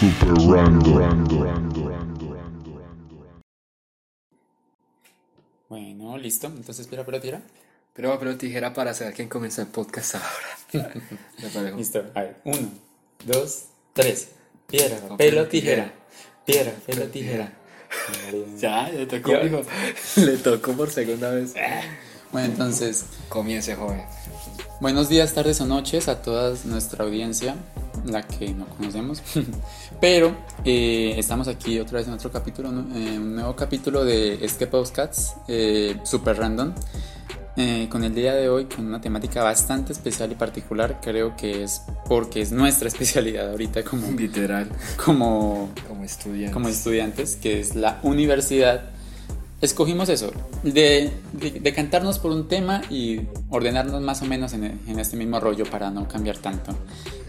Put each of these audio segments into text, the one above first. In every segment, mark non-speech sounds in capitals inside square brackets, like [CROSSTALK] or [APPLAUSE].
Super random. Bueno, listo. Entonces, espera, pero tira. Pero, pero tijera para saber quién comenzó el podcast ahora. [LAUGHS] Listo. A ver, uno, dos, tres. Piedra, Papel, pelo, tijera. tijera. Piedra, pelo, tijera. [LAUGHS] Ya, le tocó, Ya. mijo. [LAUGHS] Le tocó por segunda vez. Bueno, entonces, Comience, joven. buenos días, tardes o noches a toda nuestra audiencia, la que no conocemos. [LAUGHS] Pero eh, estamos aquí otra vez en otro capítulo, ¿no? Eh, un nuevo capítulo de este podcast, eh, super random. eh, con el día de hoy, con una temática bastante especial y particular, creo que es porque es nuestra [LAUGHS] especialidad ahorita como, Literal. como, Como estudiante. como estudiantes, que es la universidad, escogimos eso, de, de, de cantarnos por un tema y ordenarnos más o menos en, en este mismo rollo para no cambiar tanto.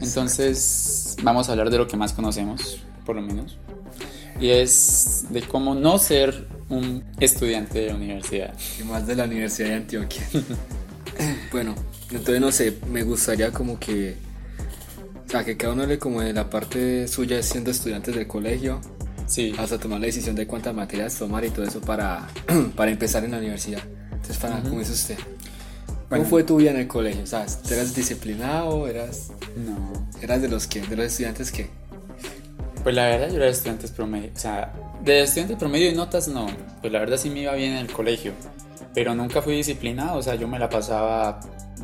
Entonces, vamos a hablar de lo que más conocemos, por lo menos, y es de cómo no ser un estudiante de la universidad. Y más de la Universidad de Antioquia. [LAUGHS] bueno, entonces no sé, me gustaría como que. O sea, que cada uno le como de la parte suya siendo estudiantes del colegio, Sí, hasta tomar la decisión de cuántas materias tomar y todo eso para, [CLEARS THROAT] para empezar en la universidad. Entonces, para, ¿cómo es usted? ¿Cómo Bueno. fue tu vida en el colegio? ¿Sabes? ¿Eras disciplinado? ¿Eras, no. eras de los que? ¿De los estudiantes que? Pues la verdad yo era de estudiantes promedio, o sea, de estudiantes promedio y notas no, pues la verdad sí me iba bien en el colegio, pero nunca fui disciplinado, o sea, yo me la pasaba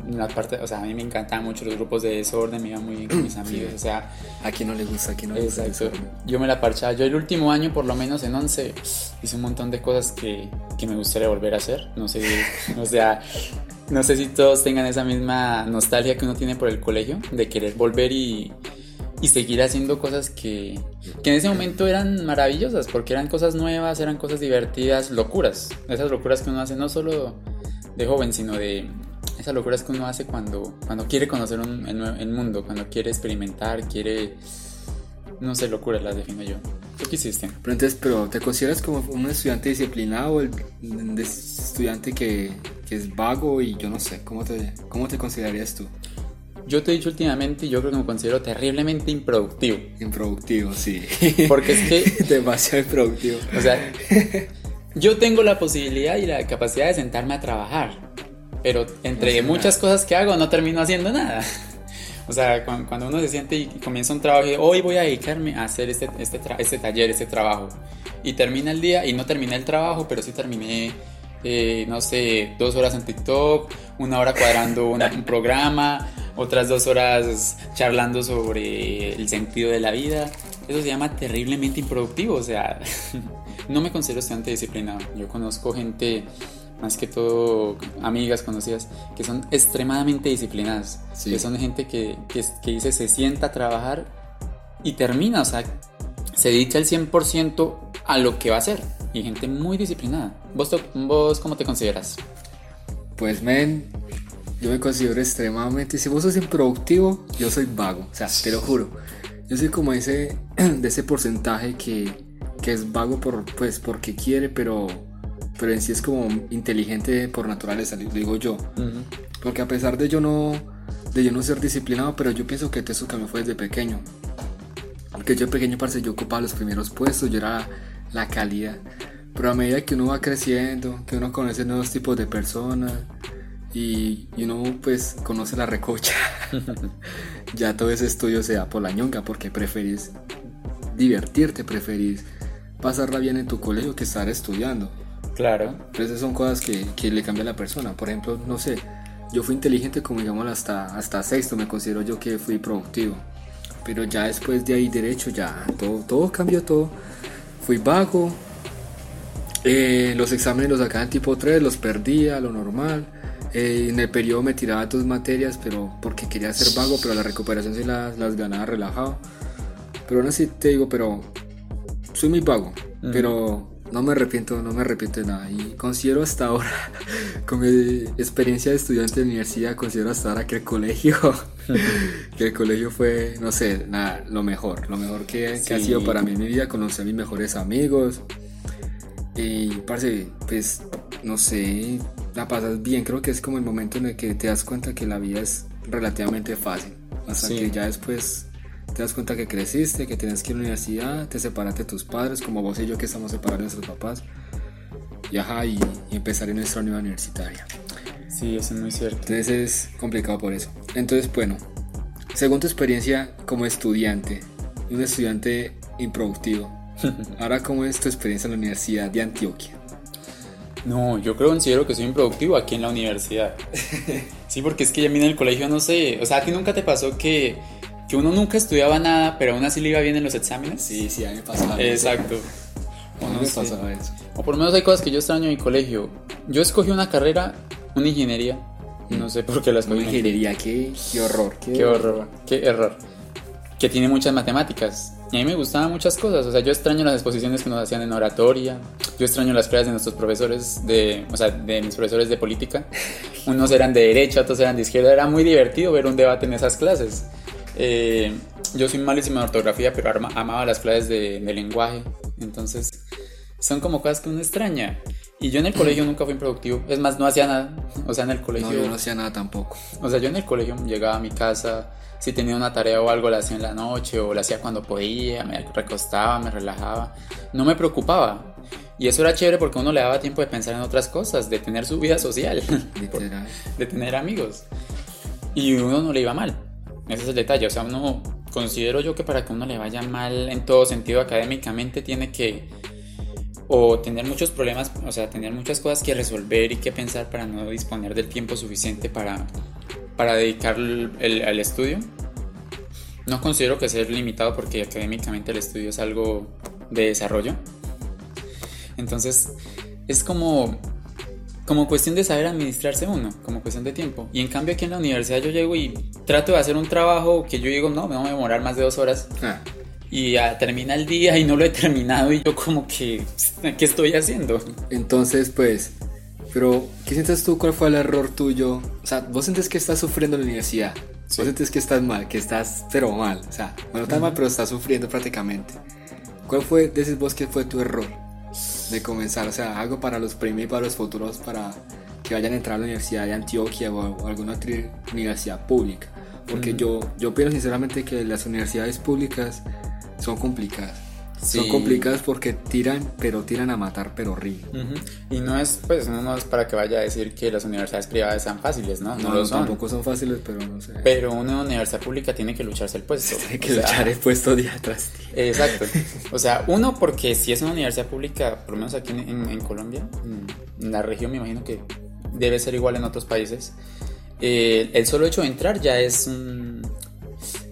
en la parte, o sea, a mí me encantaban mucho los grupos de desorden, me iba muy bien con mis [CLEARS THROAT] amigos, o sea, ¿A quién no le gusta? ¿A quién no le gusta? exacto, yo me la parchaba, yo el último año por lo menos en 11 hice un montón de cosas que, que me gustaría volver a hacer, no sé, o sea, no sé si todos tengan esa misma nostalgia que uno tiene por el colegio, de querer volver y, y seguir haciendo cosas que, que en ese momento eran maravillosas, porque eran cosas nuevas, eran cosas divertidas, locuras. Esas locuras que uno hace no solo de joven, sino de esas locuras que uno hace cuando, cuando quiere conocer un- el, el mundo, cuando quiere experimentar, quiere... No sé, locuras las defino yo. ¿Tú qué hiciste? Pero entonces, pero ¿te consideras como un estudiante disciplinado el de- estudiante que, que es vago y yo no sé, ¿cómo te, cómo te considerarías tú? Yo te he dicho últimamente, y yo creo que me considero terriblemente improductivo. Improductivo, sí. Porque es que [LAUGHS] Demasiado improductivo. O sea, yo tengo la posibilidad y la capacidad de sentarme a trabajar, pero entre hacer muchas nada. cosas que hago no termino haciendo nada. O sea, cuan- cuando, uno se siente y comienza un trabajo y hoy voy a dedicarme a hacer este, este, este taller, este trabajo, y termina el día y no terminé el trabajo, pero sí terminé, eh, no sé, dos horas en TikTok, una hora cuadrando una- un programa, otras dos horas charlando sobre el sentido de la vida. Eso se llama terriblemente improductivo, o sea, [LAUGHS] no me considero estudiante disciplinado. Yo conozco gente, más que todo amigas conocidas, que son extremadamente disciplinadas. Sí. Que son gente que, que, que dice se sienta a trabajar y termina, o sea, se dedica el 100% a lo que va a hacer. Y gente muy disciplinada. ¿Vos, vos cómo te consideras? Pues, men, yo me considero extremadamente. Si vos sos improductivo, yo soy vago. O sea, te lo juro. Yo soy como ese, [CLEARS THROAT] de ese porcentaje que, que es vago por, pues, porque quiere, pero, pero en sí es como inteligente por naturaleza, digo yo. Porque a pesar de yo no, de yo no ser disciplinado, pero yo pienso que eso cambió fue desde pequeño. Porque yo pequeño, parce, yo ocupaba los primeros puestos, yo era la calidad. Pero a medida que uno va creciendo, que uno conoce nuevos tipos de personas y, y uno pues conoce la recocha, [LAUGHS] ya todo ese estudio se da por la ñonga porque preferís divertirte, preferís pasarla bien en tu colegio que estar estudiando. Claro. Esas son cosas que, que le cambian a la persona. Por ejemplo, no sé, yo fui inteligente como digamos hasta, hasta sexto, me considero yo que fui productivo. Pero ya después de ahí derecho, ya todo, todo cambió todo. Fui vago. eh, los exámenes los sacaba en tipo 3, los perdía, lo normal. Eh, en el periodo me tiraba dos materias, pero porque quería ser vago, pero la recuperación sí las, las ganaba relajado. Pero aún así te digo, pero soy muy vago, pero no me arrepiento, no me arrepiento de nada. Y considero hasta ahora, [LAUGHS] con mi experiencia de estudiante de universidad, considero hasta ahora que el colegio, [LAUGHS] que el colegio fue, no sé, nada, lo mejor, lo mejor que, que ha Sí. sido para mí en mi vida. Conocí a mis mejores amigos. Y, parce, pues, no sé, la pasas bien. Creo que es como el momento en el que te das cuenta que la vida es relativamente fácil. Hasta Sí. que ya después te das cuenta que creciste, que tienes que ir a la universidad, te separaste de tus padres, como vos y yo que estamos separados de nuestros papás. Y ajá, y, y empezar en nuestra nueva universitaria. Sí, eso es muy cierto. Entonces es complicado por eso. Entonces, bueno, según tu experiencia como estudiante, un estudiante improductivo, [LAUGHS] ahora cómo es tu experiencia en la Universidad de Antioquia. No, yo creo considero que soy improductivo aquí en la universidad. [LAUGHS] Sí, porque es que ya a mí en el colegio no sé, o sea, ¿a ti nunca te pasó que, que uno nunca estudiaba nada, pero aún así le iba bien en los exámenes? Sí, sí, a mí me pasaba Exacto. Mí no me sé. pasaba eso. O por lo menos hay cosas que yo extraño en mi colegio. Yo escogí una carrera, una ingeniería. No sé por qué la escogí. Ingeniería, qué, qué horror. Qué horror, qué error. Que tiene muchas matemáticas. Y a mí me gustaban muchas cosas. O sea, yo extraño las exposiciones que nos hacían en oratoria. Yo extraño las clases de nuestros profesores de, o sea, de mis profesores de política. Unos eran de derecha, otros eran de izquierda. Era muy divertido ver un debate en esas clases. Eh, yo soy malísimo en ortografía, pero amaba las clases de, de lenguaje. Entonces, son como cosas que uno extraña. Y yo en el colegio nunca fui productivo. Es más, no hacía nada. O sea, en el colegio. No, yo no hacía nada tampoco. O sea, yo en el colegio llegaba a mi casa, si tenía una tarea o algo la hacía en la noche o la hacía cuando podía, me recostaba, me relajaba, no me preocupaba. Y eso era chévere porque uno le daba tiempo de pensar en otras cosas, de tener su vida social, [LAUGHS] Literal. de tener amigos. Y uno no le iba mal. Ese es el detalle. O sea, uno considero yo que para que uno le vaya mal en todo sentido académicamente tiene que o tener muchos problemas, o sea, tener muchas cosas que resolver y que pensar para no disponer del tiempo suficiente para, para dedicar el- el- al estudio. No considero que sea limitado porque académicamente el estudio es algo de desarrollo. Entonces, es como, como cuestión de saber administrarse uno, como cuestión de tiempo. Y en cambio aquí en la universidad yo llego y trato de hacer un trabajo que yo digo, no, me va a demorar más de dos horas. Ah, Y ya termina el día y no lo he terminado y yo como que, ¿qué estoy haciendo? entonces, pues, pero, ¿qué sientes tú? ¿Cuál fue el error tuyo? O sea, vos sientes que estás sufriendo en la universidad. Sí. Vos sientes que estás mal, que estás, pero mal. O sea, bueno, no estás mal, pero estás sufriendo prácticamente. ¿Cuál fue, decís vos, que fue tu error de comenzar? O sea, algo para los premios y para los futuros, para que vayan a entrar a la Universidad de Antioquia o, o alguna otra universidad pública. Porque yo, yo pienso sinceramente que las universidades públicas son complicadas. Son complicadas porque tiran, pero tiran a matar, pero horrible. Ujú. Y no es, pues, no es para que vaya a decir que las universidades privadas sean fáciles, ¿no? No, No, lo son. tampoco son fáciles, pero no sé. Pero una universidad pública tiene que lucharse el puesto. [LAUGHS] Tiene que O sea, luchar el puesto día tras día. Exacto. [LAUGHS] O sea, uno, porque si es una universidad pública, por lo menos aquí en, en- en Colombia, en- en la región, me imagino que debe ser igual en otros países. eh, el solo hecho de entrar ya es un,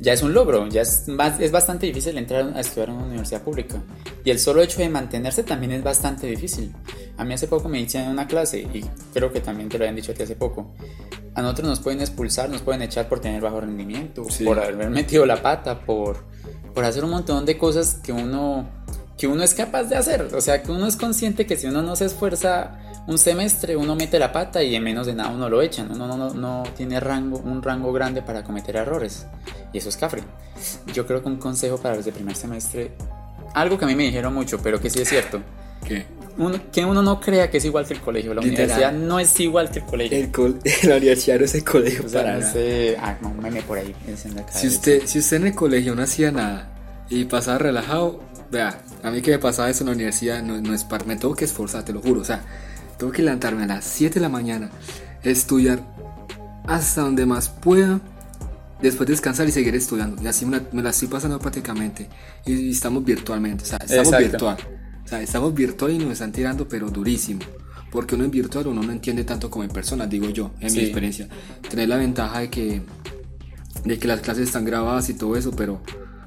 ya es un logro, ya es, más, es bastante difícil entrar a estudiar en una universidad pública. Y el solo hecho de mantenerse también es bastante difícil. A mí hace poco me hicieron una clase, y creo que también te lo habían dicho a ti hace poco. A nosotros nos pueden expulsar, nos pueden echar por tener bajo rendimiento, Sí. por haber metido la pata, por, por hacer un montón de cosas que uno, que uno es capaz de hacer. O sea, que uno es consciente que si uno no se esfuerza un semestre, uno mete la pata y en menos de nada uno lo echan. Uno no, no, no tiene rango, un rango grande para cometer errores. Y eso es cafre. Yo creo que un consejo para los de primer semestre, algo que a mí me dijeron mucho, pero que sí es cierto. ¿Qué? Uno- que uno no crea que es igual que el colegio. La Literal. universidad no es igual que el colegio. El col- [LAUGHS] la universidad no es el colegio O sea, para no nada. sé. Ah, no, meme por ahí. Si usted, si usted en el colegio no hacía nada y pasaba relajado, vea, a mí que me pasaba eso en la universidad, no, no es par- me tengo que esforzar, te lo juro. O sea, tengo que levantarme a las 7 de la mañana, estudiar hasta donde más pueda, después descansar y seguir estudiando. Y así me la, me la estoy pasando prácticamente. Y, y estamos virtualmente, o sea, estamos Exacto. virtual. O sea, estamos virtual y nos están tirando, pero durísimo. Porque uno en virtual uno no entiende tanto como en persona, digo yo, en Sí. mi experiencia. Tener la ventaja de que de que las clases están grabadas y todo eso, pero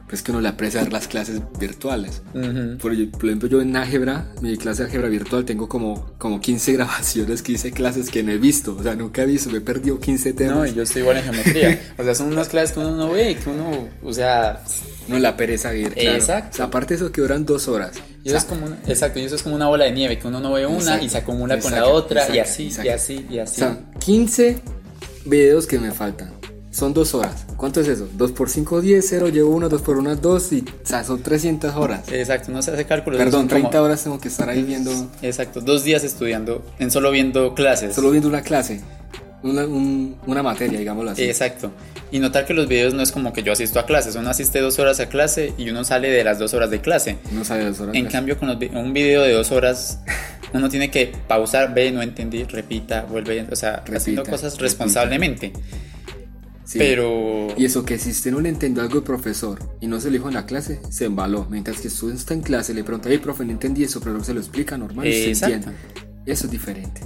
pues que uno le aprecia las clases virtuales. Ujú. Por, por ejemplo, yo en álgebra, mi clase de álgebra virtual, tengo como, como 15 [LAUGHS] grabaciones, 15 clases que no he visto. O sea, nunca he visto, me he perdido 15 temas. No, y yo estoy igual en geometría. O sea, son unas clases que uno no ve, que uno, o sea, No la pereza ir, claro. Exacto. O sea, aparte de eso que duran dos horas. y eso es como una, exacto, y eso es como una bola de nieve, que uno no ve una Exacto, y se acumula con la exacto, otra, y exacto, así, y exacto. así, y O así. sea, 15 videos que me faltan. Son dos horas. ¿Cuánto es eso? 2 por 5, 10, 0, llevo 1, 2 por 1, 2 y o sea, son 300 horas. Exacto, no se hace cálculos. Perdón, son como- 30 horas tengo que estar ahí viendo, Exacto, dos días estudiando, en solo viendo clases. solo viendo una clase. una, un- una materia, digámoslo así. Exacto. Y notar que los videos no es como que yo asisto a clases, uno asiste dos horas a clase y uno sale de las dos horas de clase. No sabe las horas. En cambio, con los un video de dos horas, uno tiene que pausar, ve, no entendí, repita, vuelve, o sea, haciendo cosas repita. responsablemente. Sí. Pero... Y eso que si usted no le entendió algo al profesor y no se lo dijo en la clase, se embaló. Mientras que usted está en clase, le pregunta, hey, profe, no entendí eso, pero se lo explica normal Exacto. entiende. Eso es diferente.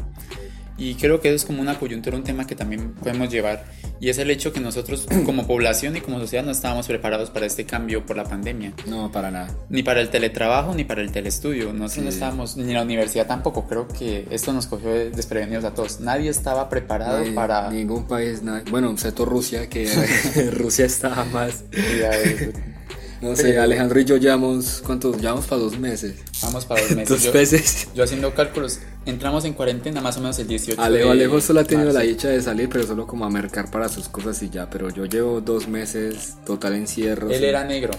Y creo que eso es como una coyuntura, un tema que también podemos llevar. Y es el hecho que nosotros [CLEARS THROAT] como población y como sociedad no estábamos preparados para este cambio por la pandemia. No, para nada. Ni para el teletrabajo ni para el telestudio. Nosotros no Sí. estábamos, ni la universidad tampoco. Creo que esto nos cogió de- desprevenidos a todos. Nadie estaba preparado Nadie- para... Ningún país, nada. bueno, excepto Rusia, que [LAUGHS] [LAUGHS] Rusia estaba más. No sé, Alejandro y yo llevamos, ¿cuántos? Llevamos para dos meses. Vamos para dos meses. Dos Yo- meses. Yo haciendo cálculos, entramos en cuarentena más o menos el 18 Alejo, de Alejo solo ha tenido la dicha de salir, pero solo como a mercar para sus cosas y ya. Pero yo llevo dos meses total encierro. Él era negro.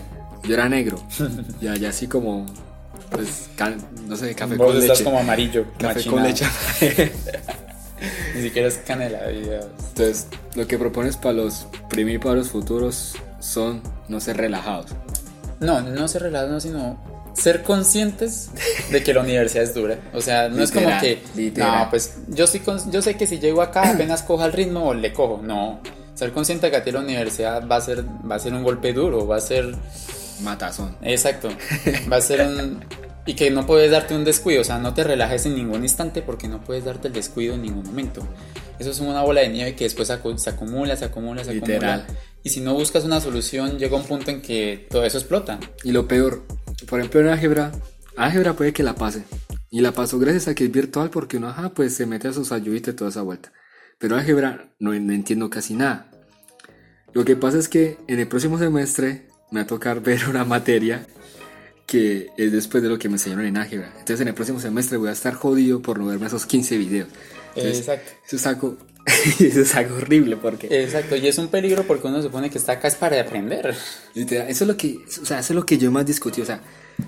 Yo era negro. [LAUGHS] ya, ya así como, pues, can- no sé, café Vos con estás leche. como amarillo. Café con leche. [LAUGHS] Ni siquiera es canela. ya. Entonces, lo que propones para los y los futuros son no ser relajados. No, no ser relajados, no, sino ser conscientes de que la universidad es dura. O sea, no es como Literal, que, literal. no, pues yo, cons- yo sé que si llego acá apenas coja el ritmo o le cojo. No, ser consciente de que a ti la universidad va a ser, va a ser un golpe duro, va a ser, Matazón. exacto, va a ser un... Y que no puedes darte un descuido, o sea, no te relajes en ningún instante porque no puedes darte el descuido en ningún momento. Eso es una bola de nieve que después se acumula, se acumula, se Literal. acumula. Y si no buscas una solución, llega un punto en que todo eso explota. Y lo peor, por ejemplo en álgebra, álgebra puede que la pase. Y la pasó gracias a que es virtual porque uno, ajá, pues se mete a sus ayuditas y toda esa vuelta. Pero álgebra no, no entiendo casi nada. Lo que pasa es que en el próximo semestre me va a tocar ver una materia que es después de lo que me enseñaron en álgebra. Entonces en el próximo semestre voy a estar jodido por no verme esos 15 videos. Entonces, Exacto. Eso es algo, eso [LAUGHS] es algo horrible porque... Exacto, y es un peligro porque uno supone que está acá es para aprender. Literal, eso es lo que, o sea, eso es lo que yo más discutí. O sea,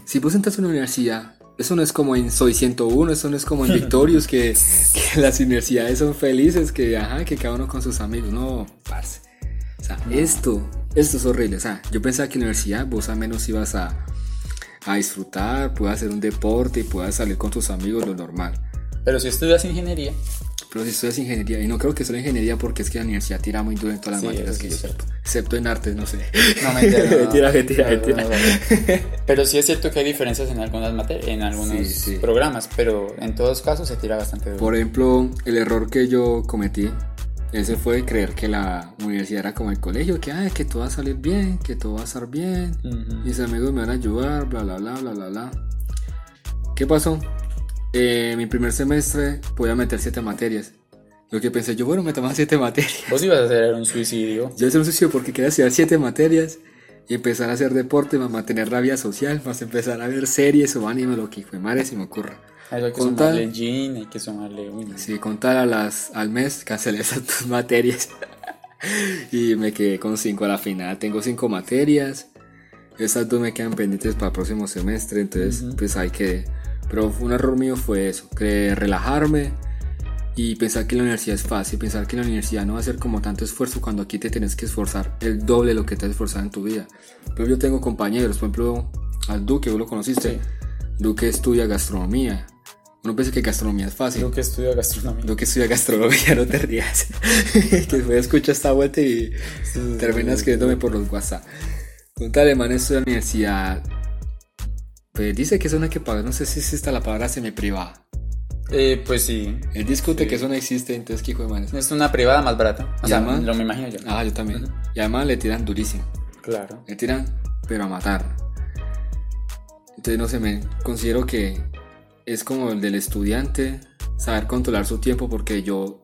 si vos entras a una universidad, eso no es como en Soy 101, eso no es como en [LAUGHS] Victorious, que, que las universidades son felices, que, ajá, que cada uno con sus amigos. No, parce. O sea, esto, esto es horrible. O sea, yo pensaba que en la universidad vos al menos ibas a, a disfrutar, puedas hacer un deporte y puedas salir con tus amigos, lo normal. Pero si estudias ingeniería, Pero si estudias ingeniería, y no creo que solo ingeniería porque es que la universidad tira muy duro en todas las Sí, materias que yo excepto en artes, no sé. [LAUGHS] no mentira, [LAUGHS] no, no. Mentira, mentira, No, no, mentira. no, no. [LAUGHS] Pero sí es cierto que hay diferencias en algunas materias, en algunos Sí, sí. programas, pero en todos casos se tira bastante duro. Por ejemplo, el error que yo cometí, ese fue creer que la universidad era como el colegio, que, ay, que todo va a salir bien, que todo va a estar bien, Ujú. mis amigos me van a ayudar, bla, bla, bla, bla, bla, bla. ¿Qué pasó? Eh, mi primer semestre podía meter siete materias. Lo que pensé yo, bueno, me tomaba siete materias. Vos ibas a hacer un suicidio. Yo hice un suicidio porque quería estudiar siete materias y empezar a hacer deporte, más mantener la vida social, más empezar a ver series o anime, lo que fue madre se me ocurra. Hay que Con sumarle jean, hay que sumarle no. Si contar a las, al mes, cancelé esas dos [LAUGHS] materias. y me quedé con cinco a la final. Tengo cinco materias. Esas dos me quedan pendientes para el próximo semestre. Entonces, pues ahí quedé. Pero un error mío fue eso. Que relajarme y pensar que la universidad es fácil. Pensar que la universidad no va a ser como tanto esfuerzo cuando aquí te tienes que esforzar el doble de lo que te has esforzado en tu vida. Pero yo tengo compañeros. Por ejemplo, al Duque, vos lo conociste. Sí. Duque estudia gastronomía. Uno piensa que gastronomía es fácil. Creo que estudio gastronomía. Lo que estudia gastronomía, [LAUGHS] no te rías. [LAUGHS] que después escucha esta vuelta y terminas escribiéndome por los WhatsApp. Tal alemán estudia en la universidad. Pues dice que eso no hay que pagar. No sé si existe la palabra semi-privada. Eh, pues sí. Él discute Sí. que eso no existe, entonces ¿qué hijo de man es? Es una privada más barata. O ¿Y sea, además? lo me imagino yo. Ah, yo también. Y además le tiran durísimo. Claro. Le tiran, pero a matar. Entonces, no sé, me considero que es como el del estudiante, saber controlar su tiempo, porque yo,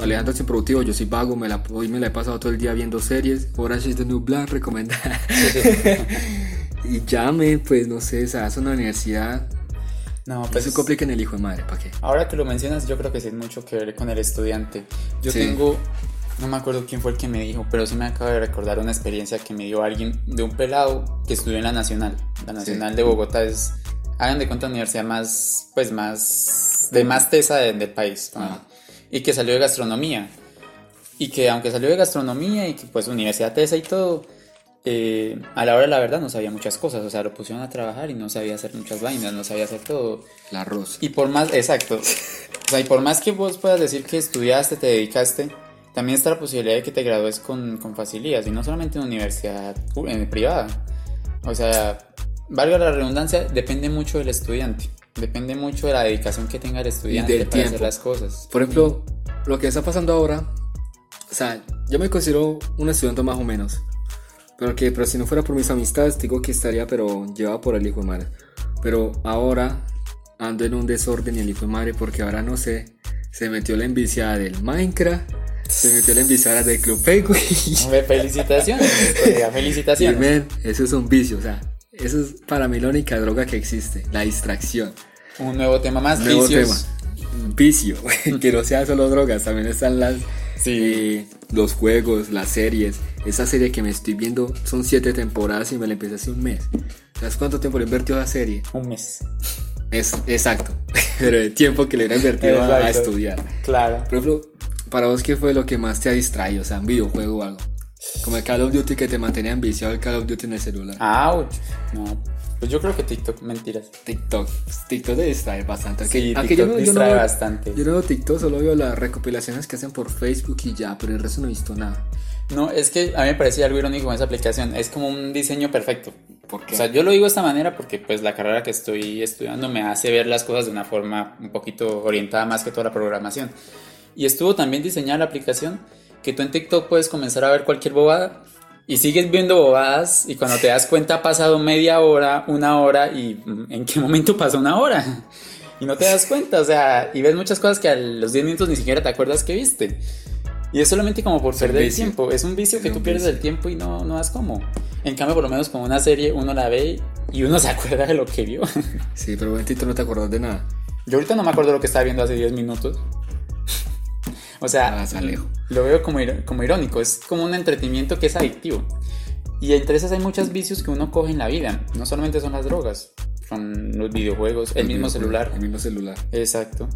Alejandro es improductivo, yo soy vago, me la, hoy me la he pasado todo el día viendo series, the New Black, recomendada. [LAUGHS] y llame, pues no sé, o sea, es una universidad. No, Pues se complica en el hijo de madre, ¿para qué? Ahora que lo mencionas, yo creo que sí es mucho que ver con el estudiante. Yo Sí. tengo, no me acuerdo quién fue el que me dijo, pero sí me acabo de recordar una experiencia que me dio alguien de un pelado que estudió en la Nacional. La Nacional de Bogotá es, hagan de cuenta, la universidad más, pues más, de más tesa de- del país. Ah. y que salió de gastronomía. Y que aunque salió de gastronomía y que pues universidad TESA y todo, eh, a la hora de la verdad no sabía muchas cosas. O sea, lo pusieron a trabajar y no sabía hacer muchas vainas, no sabía hacer todo. La arroz. Y por más, exacto. O sea, y por más que vos puedas decir que estudiaste, te dedicaste, también está la posibilidad de que te gradúes con, con facilidad, y no solamente en universidad pu- en privada. O sea, valga la redundancia, depende mucho del estudiante. Depende mucho de la dedicación que tenga el estudiante del para hacer tiempo. las cosas. Por ejemplo, lo que está pasando ahora, o sea, yo me considero un estudiante más o menos. Pero que, pero si no fuera por mis amistades, digo que estaría, pero llevado por el hijo de madre. Pero ahora ando en un desorden y el hijo de madre porque ahora no sé, se metió la enviciada del Minecraft, se metió la enviciada del Club [LAUGHS] Penguin. Felicitaciones, Y felicitaciones. men, eso es un vicio, o sea, eso es para mí la única droga que existe, la distracción. Un nuevo tema más, Nuevo vicios. tema. Vicio, [LAUGHS] que no sea solo drogas, también están las Sí. eh, los juegos, las series. Esa serie que me estoy viendo son siete temporadas y me la empecé hace un mes. ¿Sabes cuánto tiempo le invertió a esa serie? Un mes. Es exacto, [LAUGHS] pero el tiempo que le hubiera invertido a, estudiar. Claro. Por ejemplo, para vos, ¿qué fue lo que más te ha distraído? O sea, un videojuego o algo. Como el Call of Duty que te mantenía enviciado el Call of Duty en el celular. Ouch. No. Pues yo creo que TikTok, mentiras. TikTok. TikTok te distrae bastante. Aunque- Sí, aunque TikTok no- no distrae veo- bastante. Yo no veo TikTok, solo veo las recopilaciones que hacen por Facebook y ya, pero el resto no he visto nada. No, es que a mí me parecía algo irónico con esa aplicación. Es como un diseño perfecto. ¿Por qué? O sea, yo lo digo de esta manera porque pues la carrera que estoy estudiando me hace ver las cosas de una forma un poquito orientada más que toda la programación. Y estuvo también diseñada la aplicación que tú en TikTok puedes comenzar a ver cualquier bobada y sigues viendo bobadas y cuando te das cuenta ha pasado media hora, una hora y mm, en qué momento pasó una hora. Y no te das cuenta, o sea, y ves muchas cosas que a los 10 minutos ni siquiera te acuerdas que viste. Y es solamente como por un perder el tiempo. Es un vicio Es que un tú pierdes vicio. el tiempo y no, no das como. En cambio, por lo menos con una serie uno la ve y uno [LAUGHS] se acuerda de lo que vio. Sí, pero en TikTok no te acuerdas de nada. Yo ahorita no me acuerdo lo que estaba viendo hace 10 minutos. O sea, Ah, lo veo como, como irónico. Es como un entretenimiento que es adictivo. Y entre esas hay muchos vicios que uno coge en la vida. No solamente son las drogas, son los videojuegos, el mismo videojuego, celular. El mismo celular. Exacto.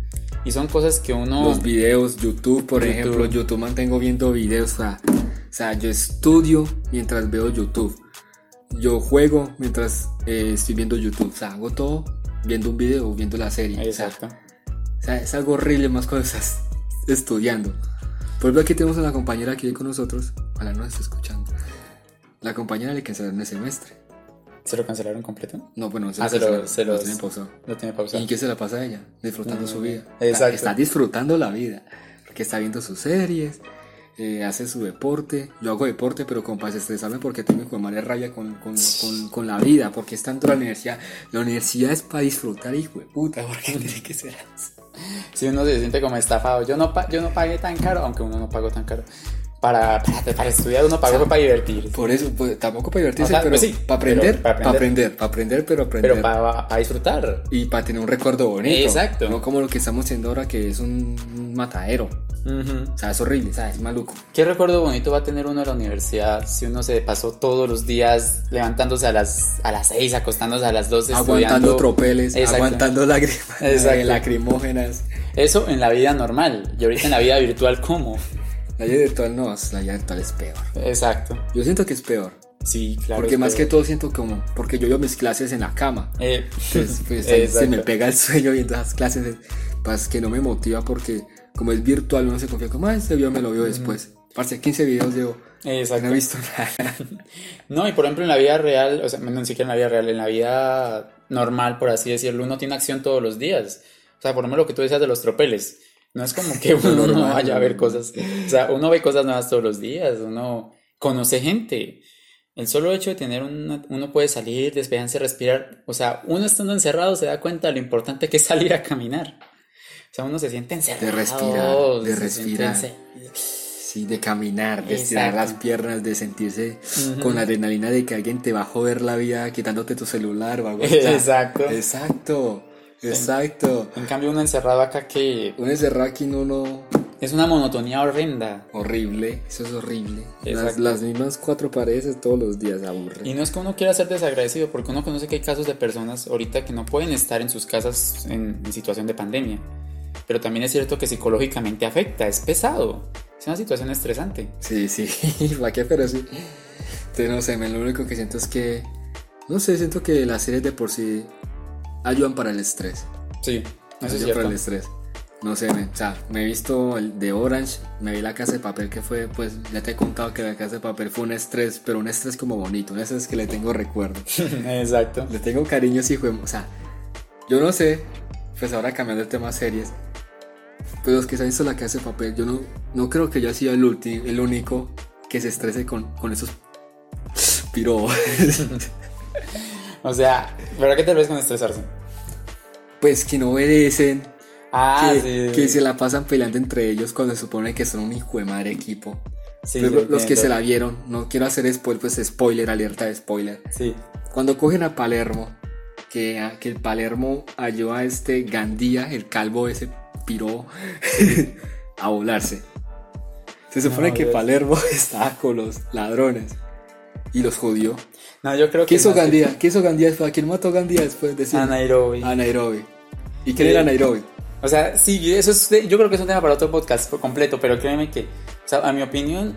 Y son cosas que uno... Los videos, YouTube, por YouTube. ejemplo, YouTube mantengo viendo videos. O sea, o sea, yo estudio mientras veo YouTube. Yo juego mientras eh, estoy viendo YouTube. O sea, hago todo viendo un video viendo la serie. O sea, Exacto. O sea, es algo horrible más estás estudiando. Por ejemplo, aquí tenemos a la compañera que vive con nosotros. Ojalá no esté escuchando. La compañera le cancelaron el semestre. ¿Se lo cancelaron completo? No, bueno, Ah, se lo- se lo pausado. Lo tiene ¿Y pausado. en qué se la pasa ella? Disfrutando Mm, su vida. exacto. Está, está disfrutando la vida. Porque está viendo sus series, eh, hace su deporte. Yo hago deporte, pero como para estresarme porque tengo hijo de rabia con, con, con, con la vida. Porque es tanto la universidad. La universidad es para disfrutar, hijo de puta. [LAUGHS] Porque tiene que ser así. Si uno se siente como estafado, yo no, yo no pagué tan caro, aunque uno no pagó tan caro. Para, para, para estudiar uno pagó fue para divertir. Por eso, pues, tampoco para divertirse, O sea, pero pues sí, para aprender, pero para para aprender, para aprender, pero aprender. Pero para, para disfrutar. Y para tener un recuerdo bonito. Exacto. No como lo que estamos haciendo ahora, que es un, matadero. Ujú. O sea, es horrible, o sea, es maluco. ¿Qué recuerdo bonito va a tener uno de la universidad si uno se pasó todos los días levantándose a las, a las 6, acostándose a las 12 aguantando estudiando? tropeles, Exacto. aguantando lágrimas, lacrimógenas. Eso en la vida normal. Y ahorita en la vida virtual, ¿cómo? La vida virtual no, la vida virtual es peor. Exacto. Yo siento que es peor. Sí, claro. porque más que todo siento como, porque yo veo mis clases en la cama. Eh, Entonces, [LAUGHS] pues, ahí se me pega el sueño viendo esas clases. Pues que no me motiva porque como es virtual uno se confía como, ah, este video me lo veo después. Parce, 15 videos llevo. Exacto. No he visto nada. [LAUGHS] No, y por ejemplo en la vida real, o sea, no siquiera en la vida real, en la vida normal, por así decirlo, uno tiene acción todos los días. O sea, por ejemplo lo que tú decías de los tropeles. No es como [LAUGHS] que uno no vaya a ver cosas. O sea, uno ve cosas nuevas todos los días, uno conoce gente. El solo hecho de tener una, uno puede salir, despejarse, respirar. O sea, uno estando encerrado se da cuenta de lo importante que es salir a caminar. O sea, uno se siente encerrado. respirar, de se siente respirar. Sí, de caminar, de estirar Exacto. las piernas, de sentirse Ujú. con la adrenalina de que alguien te va a joder la vida quitándote tu celular o algo así. Exacto. Exacto. Exacto. En cambio, uno encerrado acá que Un encerrado aquí no, no. es una monotonía horrenda. Horrible. Eso es horrible. Las, las mismas cuatro paredes todos los días aburren. Y no es que uno quiera ser desagradecido, porque uno conoce que hay casos de personas ahorita que no pueden estar en sus casas en, en situación de pandemia. pero también es cierto que psicológicamente afecta, es pesado, es una situación estresante. Sí, sí, [LAUGHS] ¿para qué? Pero sí. Entonces, no sé, lo único que siento es que, no sé, siento que las series de por sí ayudan para el estrés. Sí, eso es ayudan para cierto. el estrés. No sé, men, o sea, me he visto el de Orange, me vi la casa de papel que fue, pues ya te he contado que la casa de papel fue un estrés, pero un estrés como bonito, un estrés que le tengo recuerdo. [LAUGHS] Exacto. Le tengo cariño, sí, de- O sea, yo no sé, pues ahora cambiando de tema a series. Pero los que se han visto la casa de papel, yo no, no creo que yo haya sido el, ulti- el único que se estrese con, con esos [SNIFFS] pirobos. [LAUGHS] O sea, ¿pero qué te ves con estresarse? pues que no obedecen, Ah, que, sí. que se la pasan peleando entre ellos cuando se supone que son un hijo de madre equipo. Sí, los que se la vieron, no quiero hacer spoiler, pues spoiler, alerta de spoiler. Sí. Cuando cogen a Palermo, que, a- que el Palermo halló a este Gandía, el calvo ese piró, [LAUGHS] a volarse. Se supone No, que. Palermo [LAUGHS] estaba con los ladrones y los jodió. No, yo creo que. ¿Qué hizo más que- Gandía? ¿Qué hizo Gandía después? ¿A quién mató Gandía después? Decir, A Nairobi. A Nairobi. ¿Y quién era Nairobi? O sea, sí, eso es, yo creo que es un tema para otro podcast por completo, pero créeme que, o sea, a mi opinión,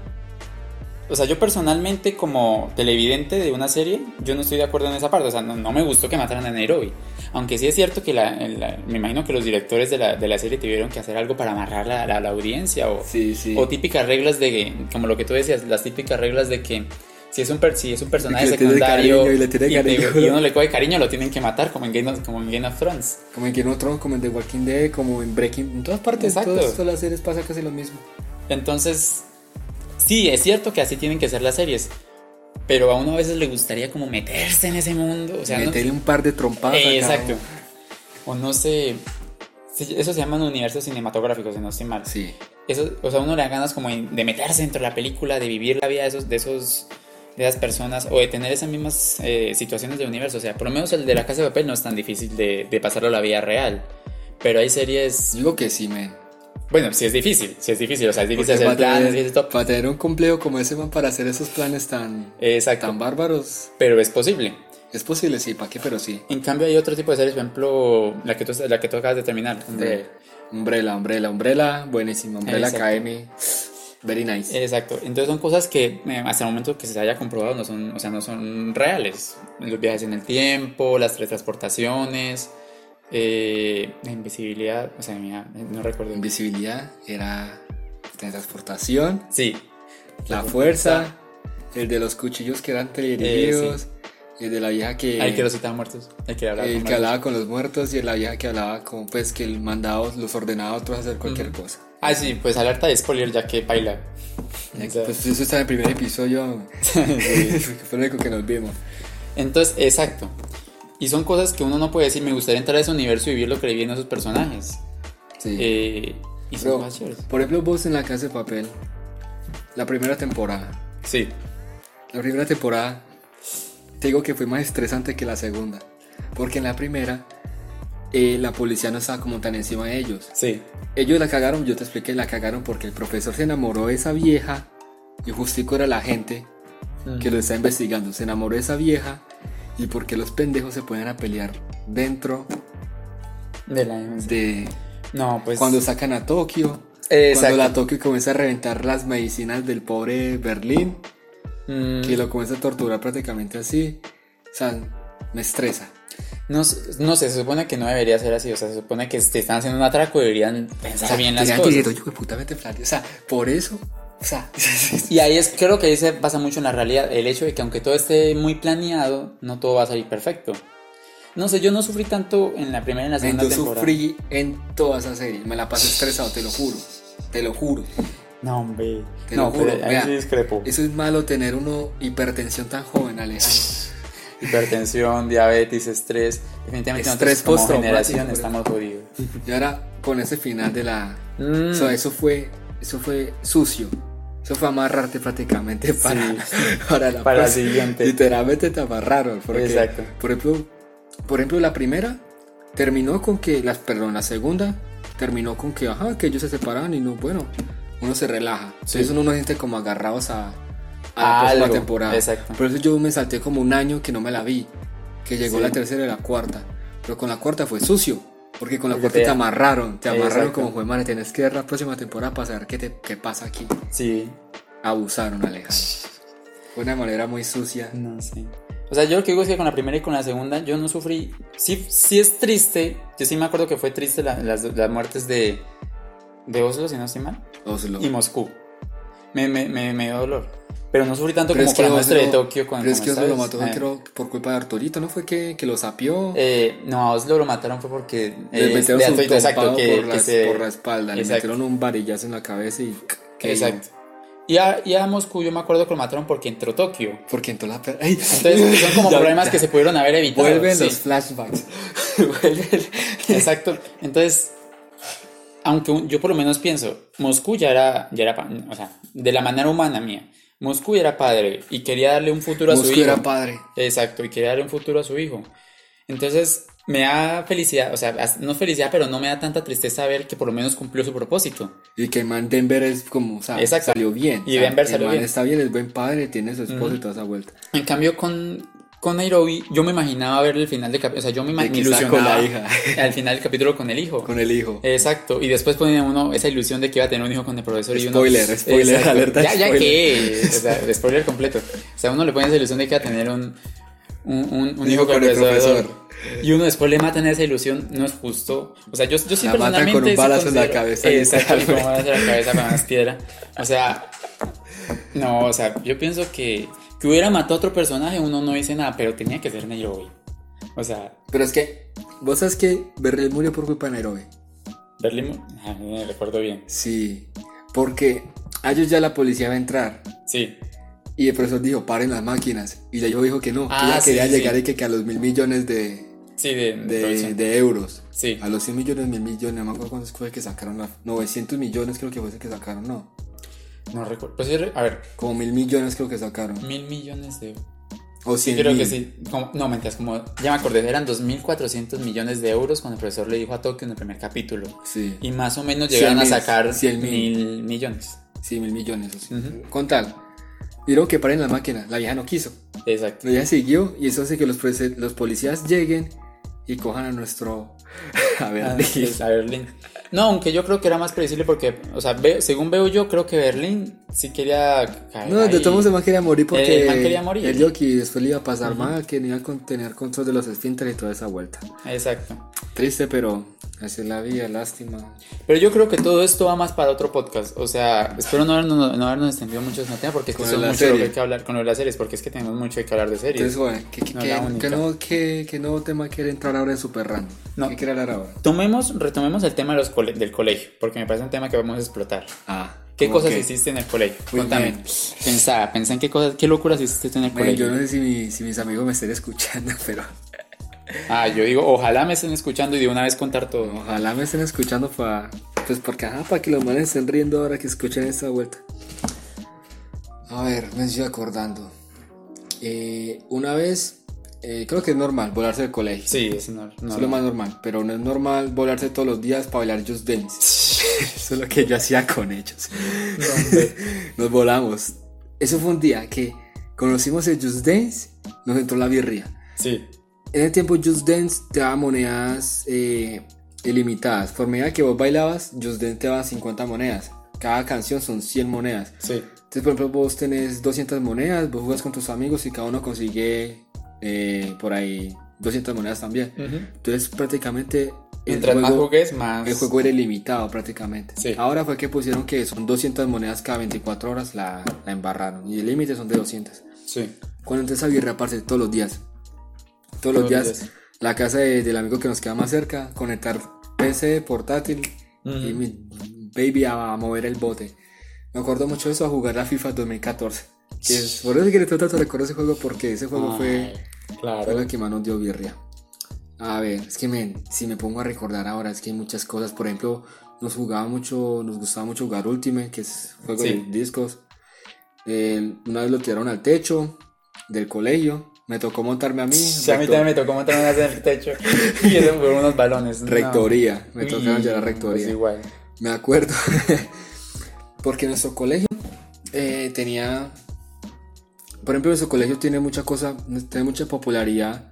o sea, yo personalmente como televidente de una serie, yo no estoy de acuerdo en esa parte, o sea, no, no me gustó que mataran a Nairobi, aunque sí es cierto que la, la- me imagino que los directores de la, de la serie tuvieron que hacer algo para amarrar la- la audiencia o, Sí, sí. o típicas reglas de, como lo que tú decías, las típicas reglas de que si es un, per- si es un personaje Y le tiene secundario cariño, y le tiene cariño. y uno le coge cariño, lo tienen que matar, como en Game of, como en Game of Thrones. Como en Game of Thrones, como en The Walking Dead, como en Breaking... En todas partes, en Exacto. todas, todas las series pasa casi lo mismo. Entonces, sí, es cierto que así tienen que ser las series. Pero a uno a veces le gustaría como meterse en ese mundo. O sea, no- Meterle un par de trompadas. Eh, exacto. O no sé. Eso se llaman universos cinematográficos, si no estoy mal. Sí. Eso, o sea, uno le da ganas como de meterse dentro de la película, de vivir la vida de esos, de esos, de esas personas, o de tener esas mismas eh, situaciones de universo. O sea, por lo menos el de la casa de papel no es tan difícil de, de pasarlo a la vida real. Pero hay series. Digo que sí, men. Bueno, sí es difícil, sí es difícil. O sea, es difícil Porque hacer planes, tener, todo. para tener un complejo como ese man, para hacer esos planes tan, Exacto. tan bárbaros, Pero es posible. es posible, sí, ¿para qué? Pero sí. En cambio hay otro tipo de series, por ejemplo, la que tú, la que tú acabas de terminar. de- Umbrella, Umbrella, Umbrella, buenísimo. Umbrella Exacto. Academy, very nice. Exacto. Entonces son cosas que eh, hasta el momento que se haya comprobado no son, o sea, no son reales. Los viajes en el tiempo, las teletransportaciones, eh, la invisibilidad, o sea, mira, no recuerdo. Invisibilidad era transportación, Sí. la fuerza, el de los cuchillos que eran teledirigidos, el de la vieja que, Hay que los estaban muertos. Hay que hablar el con que muertos. hablaba con los muertos y la vieja que hablaba como pues que el mandado los ordenaba a otros a hacer cualquier cosa. Ah, sí, pues alerta de spoiler ya que baila. O sea, Pues eso está en el primer episodio, [LAUGHS] que [LAUGHS] fue lo único que nos vimos. Entonces, exacto. Y son cosas que uno no puede decir, me gustaría entrar a ese universo y vivir lo que viven esos personajes. Sí. Eh, y son Pero, chéveres. por ejemplo, vos en la casa de papel, la primera temporada, Sí, la primera temporada, te digo que fue más estresante que la segunda. Porque en la primera, eh, la policía no estaba como tan encima de ellos. sí. Ellos la cagaron, yo te expliqué, la cagaron porque el profesor se enamoró de esa vieja y justico era la gente que lo está investigando. Se enamoró de esa vieja y porque los pendejos se pueden a pelear dentro De la de No, pues. cuando sacan a Tokio. Exacto. Cuando la Tokio comienza a reventar las medicinas del pobre Berlín, Mm, que lo comienza a torturar prácticamente así. O sea, me estresa. No, no sé, se supone que no debería ser así. O sea, se supone que si te están haciendo un atraco deberían pensar O sea, bien las que cosas. O sea, por eso. O sea, [LAUGHS] Y ahí es, creo que ahí se basa mucho en la realidad. El hecho de que aunque todo esté muy planeado, no todo va a salir perfecto. No sé, yo no sufrí tanto en la primera y en la segunda yo temporada. sufrí en toda esa serie. Me la pasé estresado, te lo juro. Te lo juro. No, hombre. Te no, lo juro. pero ahí vea, sí discrepo. eso es malo tener uno hipertensión tan joven, Alejandro. Hipertensión, diabetes, estrés. Definitivamente Estrés nosotros como generación estamos jodidos. Y ahora con ese final de la. Mm. O sea, eso fue. Eso fue sucio. Eso fue amarrarte prácticamente para, [LAUGHS] para la Para la próxima. siguiente. Literalmente te amarraron. Porque, Exacto. Por ejemplo, por ejemplo, la primera terminó con que. Las, perdón, la segunda terminó con que, ajá, que ellos se separaron y no, bueno, uno se relaja. Sí. Entonces uno no siente como agarrados a, a la Algo, temporada. exacto. Por eso yo me salté como un año que no me la vi. Que llegó Sí. la tercera y la cuarta. Pero con la cuarta fue sucio. Porque con la puerta te amarraron, te amarraron Exacto. como fue madre, tenés que ver la próxima temporada para saber qué, te, qué pasa aquí. Sí, Abusaron, Alejandro. Fue una manera muy sucia. no sé. O sea, yo lo que digo es que con la primera y con la segunda yo no sufrí. Sí, sí es triste. Yo sí me acuerdo que fue triste la- las, las muertes de, de Oslo, si no estoy mal, Oslo. y Moscú. Me, me, me, me dio dolor. Pero no sufrí tanto como con la muestra de Tokio. Con, Pero es con que Oslo lo mató creo, por culpa de Arturito, ¿no? Fue que, que lo sapió. eh, no, a Oslo lo mataron fue porque. le eh, metieron de su Arturito, exacto, que, por, que la, se- por la espalda. Le metieron un varillazo en la cabeza y... Exacto. Y a, y a Moscú yo me acuerdo que lo mataron porque entró Tokio. Porque entró la... Entonces son [LAUGHS] como problemas que se pudieron haber evitado. Vuelven sí. los flashbacks. [LAUGHS] Vuelven. Exacto. Entonces, aunque un- yo por lo menos pienso, Moscú ya era, ya era, o sea, de la manera humana mía, Moscú era padre y quería darle un futuro a su Moscú hijo. era padre. Exacto, y quería darle un futuro a su hijo. Entonces, me da felicidad, o sea, no felicidad, pero no me da tanta tristeza ver que por lo menos cumplió su propósito. Y que el man Denver es como, o sea, Exacto. salió bien. Y o sea, Denver el salió man bien. está bien, es buen padre, tiene su esposa y toda esa vuelta. En cambio, con, con Nairobi, yo me imaginaba ver el final del capítulo, o sea, yo me, ima- De me que está ilusionaba con la hija. [LAUGHS] al final del capítulo con el hijo. Con el hijo. Exacto, y después ponía uno esa ilusión de que iba a tener un hijo con el profesor y uno... Spoiler, spoiler, Exacto. alerta Ya, ya que, o sea, spoiler completo. O sea, uno le pone esa ilusión de que va a tener un, un, un- un hijo con el profesor. Y uno después le matan esa ilusión, no es justo. O sea, yo, yo sí La matan con un balazo en la cabeza, Exacto, con un balazo en la cabeza con más piedra. O sea, no, o sea, yo pienso que, que hubiera matado a otro personaje, uno no dice nada, pero tenía que ser Nairobi. O sea, Pero es que, vos sabes que Berrell murió por culpa de Nairobi. Berlín, ah, me recuerdo bien. Sí, porque a ellos ya la policía va a entrar. Sí, Y el profesor dijo, paren las máquinas. Y hijo dijo que no, que Ah, ella sí, quería sí, llegar y que, que a los mil millones de, sí, de, de, de euros. Sí. A los 100 millones, mil millones, no me acuerdo cuántos fue que sacaron. La, 900 millones creo que fue ese que sacaron, no. No recuerdo. Pues sí, a ver, Como mil millones creo que sacaron. mil millones de. O Sí, 100 creo mil. que sí. Como, no, mentiras, como. Ya me acordé, eran 2.400 millones de euros cuando el profesor le dijo a Tokio en el primer capítulo. Sí, Y más o menos llegaron a sacar cien mil. mil millones. sí, mil millones. o sea. Ujú. Con tal. Vieron que paren las máquinas. La vieja no quiso. Exacto. La vieja siguió y eso hace que los, los policías lleguen y cojan a nuestro. [LAUGHS] A Ah, sí, a Berlín. No, aunque yo creo que era más predecible porque, o sea, ve- según veo yo, creo que Berlín sí quería caer. No, de ahí. todos modos el quería morir porque El man quería morir. el jockey después le iba a pasar mal, que no iba a tener control de los esfínteres y toda esa vuelta. Exacto. Triste, pero así es la vida, lástima. Pero yo creo que todo esto va más para otro podcast. O sea, espero no habernos, no habernos extendido mucho en este tema porque es que eso es mucho lo que hay que hablar con lo de las series, porque es que tenemos mucho que hablar de series. Entonces, joven, ¿qué, qué, No, qué- la única. qué nuevo, qué- qué nuevo tema quiere entrar ahora en Super Random? No. ¿Qué quiere hablar ahora? Tomemos, retomemos el tema de los cole- del colegio, porque me parece un tema que vamos a explotar. Ah, ¿Qué ¿cómo cosas qué? hiciste en el colegio? Bien. Pensá, pensá en qué cosas, qué locuras hiciste en el colegio. yo no sé si, mi- si mis amigos me estén escuchando, [LAUGHS] pero Ah, yo digo, ojalá me estén escuchando y de una vez contar todo. ojalá me estén escuchando para. Pues porque, ajá, para que los manes estén riendo ahora que escuchen esta vuelta. A ver, me estoy acordando. Eh, una vez, eh, creo que es normal volarse del colegio. Sí, eso no, no- Eso es lo más normal, pero no es normal volarse todos los días para bailar Just Dance. [LAUGHS] Eso es lo que yo hacía con ellos. [LAUGHS] Nos volamos. Eso fue un día que conocimos el Just Dance, nos entró la birria. Sí, En el tiempo Just Dance te daba monedas eh, ilimitadas. Por medida que vos bailabas, Just Dance te daba 50 monedas. Cada canción son 100 monedas. sí. Entonces, por ejemplo, vos tenés 200 monedas, vos jugas con tus amigos y cada uno consigue eh, por ahí 200 monedas también. Ujú. Entonces, prácticamente. el Mientras más juego- jugues, más. el juego era ilimitado prácticamente. Sí. Ahora fue que pusieron que son 200 monedas cada 24 horas, la, la embarraron. Y el límite son de 200. Sí. Cuando entonces a birra, parce, todos los días. Todos, Todos los días, días. la casa de- del amigo que nos queda más cerca, conectar PC, portátil y Ujú. mi baby a, a mover el bote. Me acuerdo mucho de eso a jugar la FIFA 2014. Que es, por eso que le tanto recuerdo ese juego porque ese juego fue, Ay, Claro. fue la que más nos dio birria. A ver, es que men, si me pongo a recordar ahora, es que hay muchas cosas. Por ejemplo, nos jugaba mucho, nos gustaba mucho jugar Ultimate, que es juego Sí. de discos. El- una vez lo tiraron al techo del colegio. Me tocó montarme a mí. Sí, a mí también me tocó montar unas en el techo [LAUGHS] y eso fueron unos balones. no. Rectoría. Me Uy, tocaron ya la rectoría. pues igual. Me acuerdo. [LAUGHS] Porque nuestro colegio eh, tenía. Por ejemplo, nuestro colegio tiene mucha cosa, tiene mucha popularidad.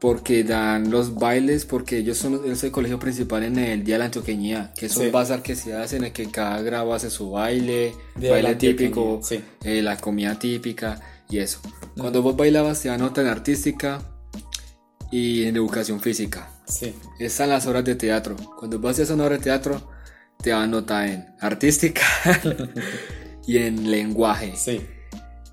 porque dan los bailes, porque ellos son es el colegio principal en el Día de la Antioqueñía, que es un Sí. bazar que se hace en el que cada grado hace su baile, Día baile típico, sí. eh, la comida típica y eso. Cuando vos bailabas te nota en artística y en educación física. Sí. Están las horas de teatro. Cuando vos haces una hora de teatro, te dan nota en artística [LAUGHS] [LAUGHS] y en lenguaje. Sí.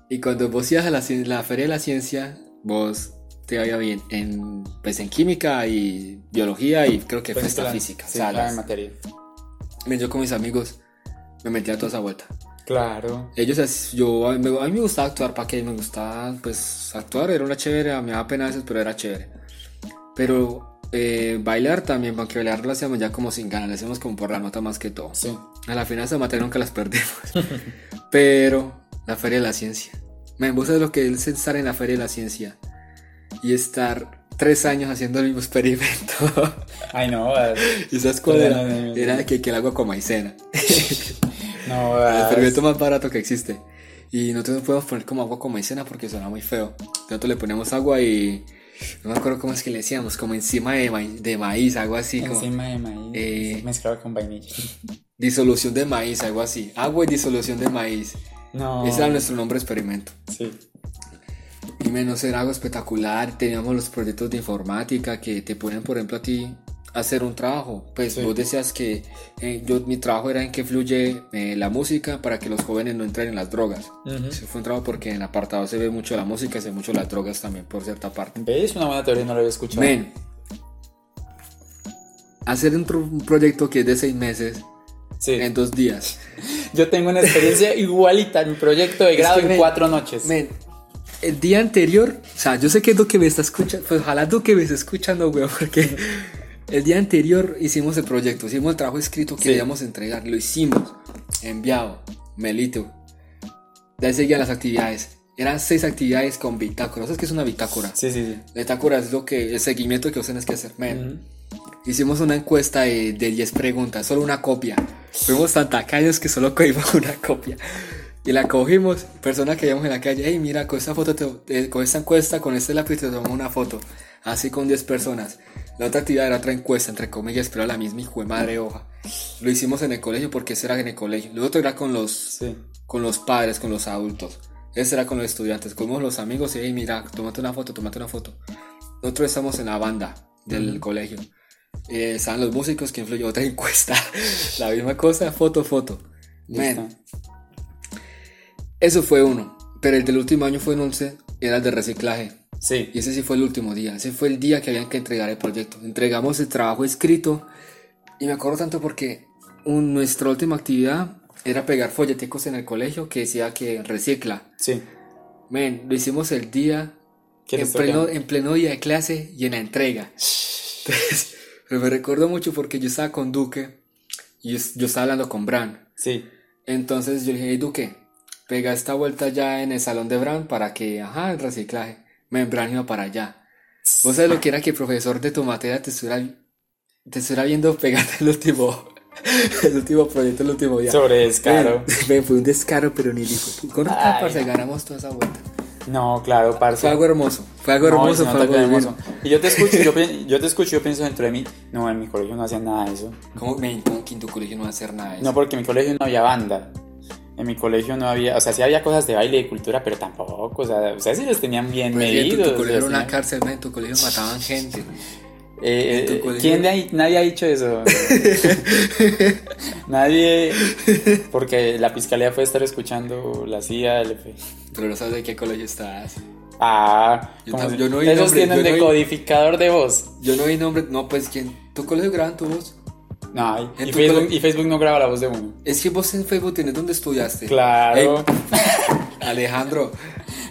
Y cuando vos ibas a la, la feria de la ciencia, vos te vaya bien en, pues, en química y biología y creo que Pues claro, física. Sí, salas. en materia. Yo con mis amigos me metía a toda esa vuelta. Claro. Ellos, yo, a mí, me- a mí me gustaba actuar, ¿para qué? Me gustaba, pues, actuar, era una chévere, me daba pena a veces, pero era chévere. Pero eh, bailar también, aunque bailar lo hacíamos ya como sin ganas, lo hacíamos como por la nota más que todo. Sí. A la final esa materia nunca las perdimos. [LAUGHS] Pero la Feria de la Ciencia. Me sabes lo que es estar en la Feria de la Ciencia y estar tres años haciendo el mismo experimento. [LAUGHS] Ay, no. [LAUGHS] ¿Y sabes cuál era? No, no, no, no. Era que, que el agua con maicena. [LAUGHS] No, El experimento más barato que existe. Y nosotros no podemos poner como agua con maicena porque suena muy feo. Nosotros le ponemos agua y. No me acuerdo cómo es que le decíamos, como encima de, maíz, de maíz, algo así. Como Encima de maíz. Eh, Mezclado con vainilla. disolución de maíz, algo así. Agua y disolución de maíz. No. Ese era nuestro nombre experimento. Sí. Y menos era algo espectacular. Teníamos los proyectos de informática que te ponen, por ejemplo, a ti hacer un trabajo. Pues Sí. vos decías que eh, yo, mi trabajo era en que fluye eh, la música para que los jóvenes no entren en las drogas. Ujú. Ese fue un trabajo porque en el apartado se ve mucho la música, se ve mucho las drogas también, por cierta parte. ¿Ves? Una buena teoría, no lo había escuchado. Men, hacer un, pro- un proyecto que es de seis meses Sí. en dos días. Yo tengo una experiencia [LAUGHS] igualita. Mi proyecto de Es grado que, en men, cuatro noches. Men, el día anterior, o sea, yo sé que es lo que me está escuchando, pues ojalá tú que me estés escuchando, güey, porque el día anterior hicimos el proyecto, hicimos el trabajo escrito que Sí. debíamos entregar, lo hicimos, enviado, melito. De ahí seguían las actividades. Eran seis actividades con bitácora. ¿Sabes qué es una bitácora? Sí, sí, sí. La bitácora es lo que, el seguimiento que vos tenés que hacer. Men, Ujú. Hicimos una encuesta de, de 10 preguntas, solo una copia. Fuimos tan tacaños que solo [LAUGHS] cogimos una copia. Y la cogimos, personas que íbamos en la calle, hey, mira, con esta foto, te- eh, con esta encuesta, con este lápiz te tomamos una foto. Así con 10 personas. La otra actividad era otra encuesta, entre comillas, pero la misma hijo de madre hoja. Lo hicimos en el colegio porque ese era en el colegio. Lo otro era con los, Sí. con los padres, con los adultos. Ese era con los estudiantes. Cogimos los amigos y, hey, mira, tómate una foto, tómate una foto. Nosotros estamos en la banda del colegio. Eh, estaban los músicos que influyó otra [LAUGHS] encuesta. la misma cosa, foto, foto. Listo. eso fue uno. Pero el del último año fue en 11, era el de reciclaje. Sí. Y ese sí fue el último día. Ese fue el día que habían que entregar el proyecto. Entregamos el trabajo escrito. Y me acuerdo tanto porque un- nuestra última actividad era pegar folleticos en el colegio que decía que recicla. Sí. Men, lo hicimos el día, ¿Qué en pleno, en pleno día de clase y en la entrega. Entonces, pero me recuerdo mucho porque yo estaba con Duque y yo, yo estaba hablando con Bran. Sí. Entonces yo le dije, hey Duque, pega esta vuelta ya en el salón de Bran para que, ajá, el reciclaje. Men, Bran iba para allá. ¿Vos sabes lo que era que el profesor de tu materia te estuviera, te estuviera viendo pegando el último, [LAUGHS] el último proyecto, el último día? Sobre descaro. [LAUGHS] Men, men, fue un descaro, pero ni dijo. Con Ay. parce, ganamos toda esa vuelta. No, claro, parce. Fue algo hermoso, fue algo No, hermoso, se fue algo hermoso. Y yo te escucho, yo, yo te escucho, yo pienso dentro de mí, no, en mi colegio no hacían nada de eso. ¿Cómo, men, cómo que en tu colegio no va a hacer nada de eso? No, porque en mi colegio no había banda. En mi colegio no había, o sea, sí había cosas de baile y de cultura, pero tampoco, o sea, ustedes sí los tenían bien Pues, sí, en tu, medidos. tu colegio era una cárcel, en tu colegio mataban gente. Eh, eh, ¿Quién de ahí? Nadie ha dicho eso. [LAUGHS] Nadie, porque la fiscalía puede estar escuchando la CIA, el F. Pero no sabes de qué colegio estás. Ah, Yo si- yo no oí esos nombre, tienen no decodificador de voz. Yo no vi nombre, no, pues quién. ¿Tu colegio graban tu voz? No, y, Facebook, y Facebook no graba la voz de uno. Es que vos en Facebook tenés dónde estudiaste. Claro. [LAUGHS] Alejandro,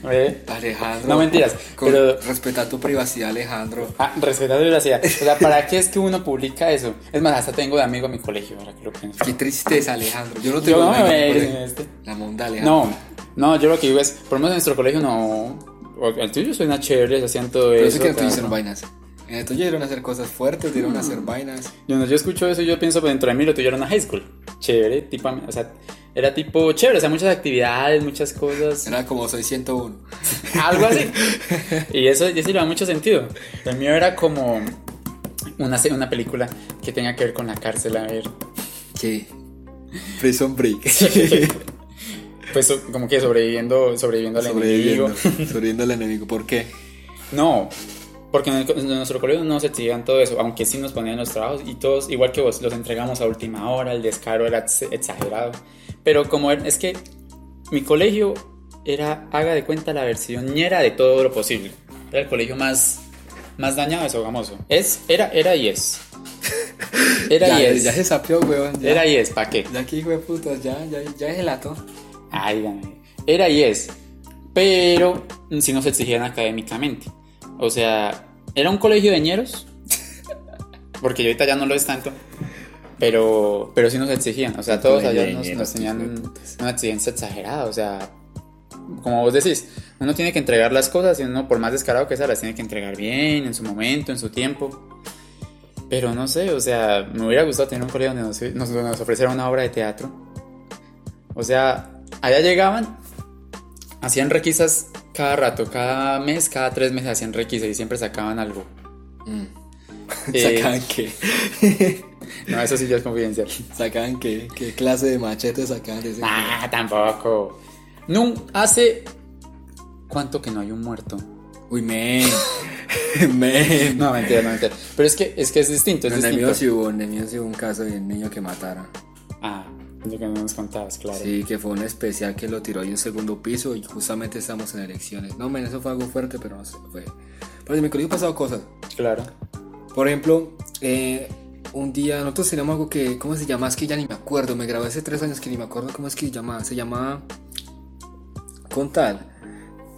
¿Ve? Alejandro. No mentiras, Con- pero- Respeta tu privacidad, Alejandro. Ah, respetando la privacidad. O sea, ¿para qué es que uno publica eso? Es más, hasta tengo de amigo en mi colegio, ahora que lo pienso. Qué tristeza, Alejandro. Yo no te Yo no me voy a ir en este. La monda, Alejandro. No, no, yo lo que digo es, por lo menos en nuestro colegio no. El tuyo suena chévere, se hacían todo Pero eso. sé que en el tuyo vainas. En el tuyo dieron a hacer cosas fuertes, dieron a hacer vainas. Yo, no, yo escucho eso y yo pienso, dentro de mí lo tuyo era una high school. Chévere, tipo, o sea, era tipo chévere, o sea, muchas actividades, muchas cosas. Era como soy 101. Algo así. [LAUGHS] y eso, eso le da mucho sentido. El mío era como una, una película que tenga que ver con la cárcel, a ver. ¿Qué? Prison Break. [LAUGHS] Pues como que sobreviviendo, sobreviviendo al Sobreviviendo. enemigo. [LAUGHS] Sobreviviendo al enemigo. ¿Por qué? No, porque en, nuestro colegio no se exigían todo eso, aunque sí nos ponían los trabajos y todos, igual que vos, los entregamos a última hora, el descaro era ex- exagerado. Pero como er- es que mi colegio era, haga de cuenta, la versión ñera de todo lo posible. Era el colegio más, más dañado de Sogamoso. Es, era, era y es. [LAUGHS] Era ya, y es. ya se sapió, weón. Ya, Era y es, ¿para qué? ya aquí, güey, putas, ya, ya, ya es el ato. Ay, dígame. Era y es. Pero si nos exigían académicamente. O sea, era un colegio de ñeros. [LAUGHS] Porque ahorita ya no lo es tanto. Pero, pero sí nos exigían. O sea, todos allá nos, nos tenían una exigencia exagerada. O sea, como vos decís, uno tiene que entregar las cosas y uno, por más descarado que sea, las tiene que entregar bien, en su momento, en su tiempo. Pero no sé, o sea, me hubiera gustado tener un colegio donde nos, nos, nos ofreciera una obra de teatro. O sea, allá llegaban, hacían requisas cada rato, cada mes, cada tres meses hacían requisas y siempre sacaban algo. Eh, [LAUGHS] ¿Sacaban qué? [LAUGHS] [LAUGHS] No, eso sí ya es confidencial. ¿Sacaban qué? ¿Qué clase de machete sacaban de ese? Ah, tampoco. No, hace... ¿Cuánto que no hay un muerto? Uy, men. [LAUGHS] men. No, mentira, no, mentira. Pero es que es, que es distinto, es En distinto. sí hubo, en el mío sí hubo un caso de un niño que mataron. Ah, lo que no nos contabas, claro. Sí, que fue un especial que lo tiró de un segundo piso y justamente estamos en elecciones. No, men, eso fue algo fuerte, pero no sé, fue. Pero en mi colegio han pasado cosas. Claro. Por ejemplo, eh, un día nosotros teníamos algo que, ¿cómo se llama? Es que ya ni me acuerdo, me grabé hace tres años que ni me acuerdo cómo es que se llamaba. Se llamaba Contal.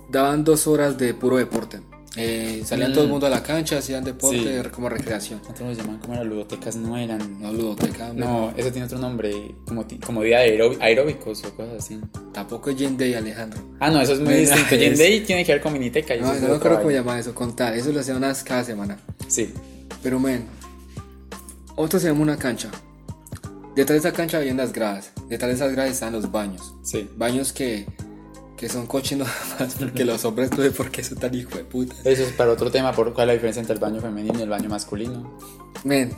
Daban dos horas de puro deporte. Eh, salían Mm. todo el mundo a la cancha, hacían deporte Sí. como recreación. Nosotros los llamaban como eran ludotecas, no eran. No ludoteca, No, eso tiene otro nombre, como, como día de aeró- aeróbicos o cosas así. tampoco es Day, Alejandro. Ah, no, eso es muy Mira, distinto. es- Day tiene que ver con Miniteca. y No, no me otra acuerdo cómo llamaba eso, contar. Eso lo hacían unas cada semana. Sí. Pero, men, nosotros teníamos una cancha. Detrás de esa cancha habían las gradas. Detrás de esas gradas estaban los baños. Sí. Baños que, que son cochinos [LAUGHS] más porque los hombres no sé por qué son tan hijo de puta. Eso es para otro tema, por cuál es la diferencia entre el baño femenino y el baño masculino. Men,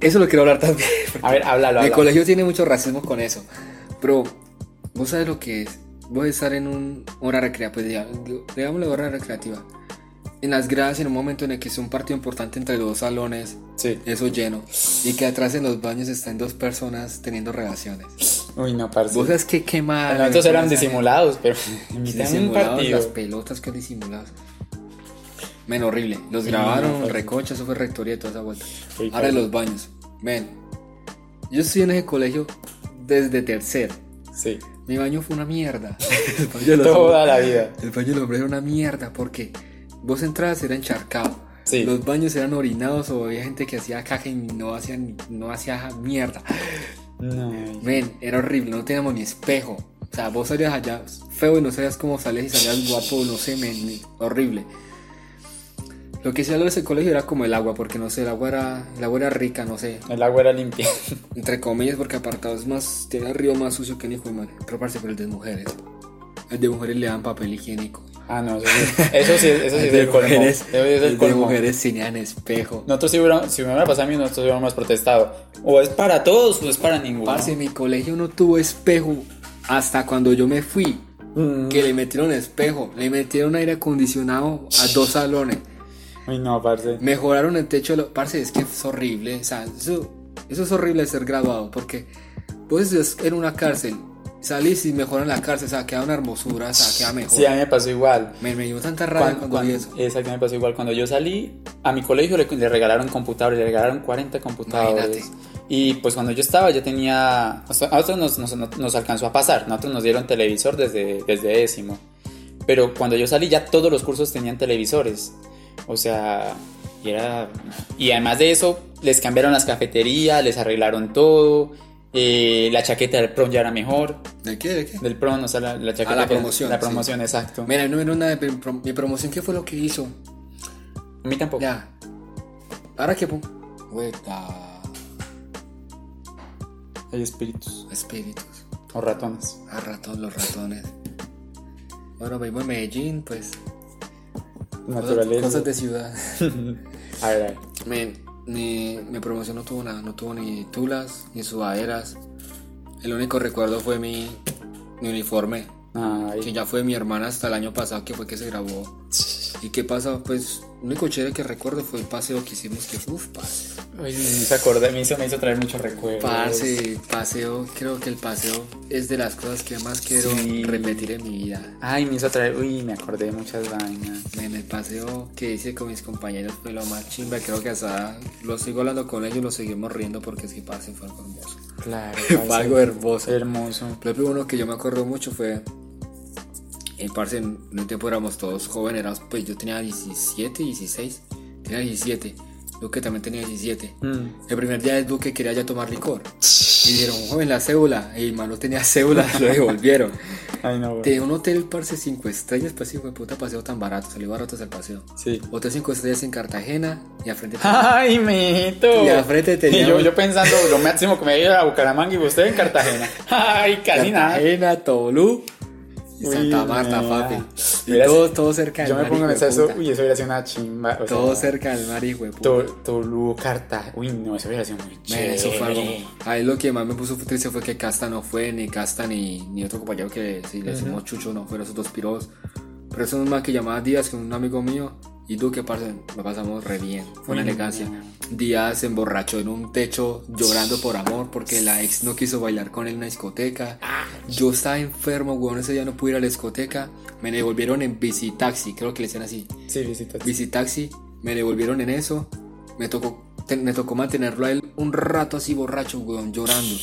eso lo quiero hablar también. A ver, háblalo, Mi háblalo. colegio tiene mucho racismo con eso. Pero, ¿vos sabes lo que es? Voy a estar en un hora recreativa, pues diga- digámosle hora recreativa. En las gradas, en un momento en el que es un partido importante entre los dos salones, Sí. eso lleno. Y que atrás en los baños están dos personas teniendo relaciones. Uy, no, parce. Vos sabes qué quemada. Nosotros eran disimulados, pero [LAUGHS] un Disimulados las pelotas que disimulados. Men, horrible. Los Sí, grabaron, no, pues. recocha, eso fue rectoría y toda esa vuelta. Ahora en los baños. Men, yo estoy en ese colegio desde tercer. Sí. Mi baño fue una mierda. [LAUGHS] El baño Toda la vida. El baño de los hombres era una mierda porque vos entrabas era encharcado. Sí. Los baños eran orinados o había gente que hacía caja y no hacía, no hacía mierda. No. Men, era horrible, no teníamos ni espejo. O sea, vos salías allá feo y no sabías cómo salías y salías guapo, no sé, men, horrible. Lo que sí de ese colegio era como el agua, porque no sé, el agua era, el agua era rica, no sé, El agua era limpia. [LAUGHS] entre comillas, porque apartado es más, tiene el río más sucio que ni hijo de madre. Pero parece por el de mujeres. El de mujeres le dan papel higiénico. Ah, no, eso sí, eso sí, eso sí es el colmo. mujeres, Eso sí es el el de colmo. mujeres tenían espejo. Nosotros si, hubiera, si me hubiera pasado a mí, nosotros hubiéramos protestado. O es para todos o es para ninguno. Parce, mi colegio no tuvo espejo hasta cuando yo me fui. Mm. Que le metieron espejo, le metieron aire acondicionado a dos salones. Uy, no, parce. Mejoraron el techo. de lo- Parce, es que es horrible. O sea, eso, eso es horrible ser graduado. Porque vos es en una cárcel. Salís y mejoran la cárcel. O sea, queda una hermosura. O sea, queda mejor. Sí, a mí me pasó igual. me, me dio tanta rabia Cuando, cuando, vi eso. exacto, me pasó igual. Cuando yo salí, a mi colegio le, le regalaron computadores, le regalaron 40 computadores. Imagínate. Y pues cuando yo estaba, ya tenía. A nosotros nos, nos- nos alcanzó a pasar. Nosotros nos dieron televisor desde, desde décimo. Pero cuando yo salí, ya todos los cursos tenían televisores. O sea, y era. Y además de eso, les cambiaron las cafeterías, les arreglaron todo. Eh, la chaqueta del prom ya era mejor. ¿De qué? ¿De qué? Del prom, o sea, la, la chaqueta. la que- promoción, La sí. promoción, exacto. Mira, no era una de mi, prom- mi promoción. ¿Qué fue lo que hizo? A mí tampoco. Ya. Ahora que. Hueta. Hay espíritus. Espíritus. O ratones. A ratón, los ratones. Bueno, vivo en Medellín, pues. Naturaleza. cosas de ciudad. A ver, a ver. Me, mi, mi promoción no tuvo nada, no tuvo ni tulas, ni sudaderas. El único recuerdo fue mi, mi uniforme, que ya fue mi hermana hasta el año pasado, que fue que se graduó. [LAUGHS] ¿Y qué pasa? Pues, lo único chévere que recuerdo fue el paseo que hicimos, que uff, parce. Uy, me hizo acordar, me hizo, me hizo traer muchos recuerdos. Parce, paseo, creo que el paseo es de las cosas que más quiero Sí. repetir en mi vida. Ay, me hizo traer, uy, me acordé de muchas vainas. En el paseo que hice con mis compañeros fue lo más chimba. Creo que hasta lo sigo hablando con ellos, lo seguimos riendo porque es que parce fue algo hermoso. Claro. [LAUGHS] Fue algo hermoso. Hermoso. Ejemplo, uno que yo me acuerdo mucho fue. En parce, en un tiempo éramos todos jóvenes, éramos, pues yo tenía 17, 16, tenía 17, Duque también tenía 17. Mm. El primer día del Duque quería ya tomar licor. Y dijeron, joven, la cédula. Y el man no tenía cédula, [LAUGHS] lo devolvieron. Ay, no. De un hotel, parce, 5 estrellas, pues hijo de puta paseo tan barato, salió barato ese paseo. Sí. Hotel 5 estrellas en Cartagena y al frente. [LAUGHS] Ay, mijito. Y al frente Y tenía yo, un- yo pensando lo máximo que me iba a Bucaramanga y usted en Cartagena. [LAUGHS] Ay, casi nada. Cartagena, Tolú y Uy, Santa Marta, papi. Y Mira, todo, todo cerca del Yo me mar, pongo a hijo de pensar eso, uy, eso hubiera sido una chimba. o Todo sea, cerca del mar, hijo de puta. To- Tolú, Carta. Uy, no, eso hubiera sido muy chévere. eso fue algo. Ahí lo que más me puso triste fue que Casta no fue, ni Casta ni, ni otro compañero que si le decimos Chucho no fueron esos dos piros. Pero eso es más que llamaba Díaz, que un amigo mío, y tú que parce, lo pasamos re bien. Fue una elegancia. Díaz se emborrachó en un techo llorando por amor porque la ex no quiso bailar con él en una discoteca. Yo estaba enfermo, weón, ese día no pude ir a la discoteca. Me devolvieron en bici taxi, creo que le decían así. Sí, me devolvieron en eso. Me tocó, te- me tocó mantenerlo a él un rato así borracho, weón, llorando.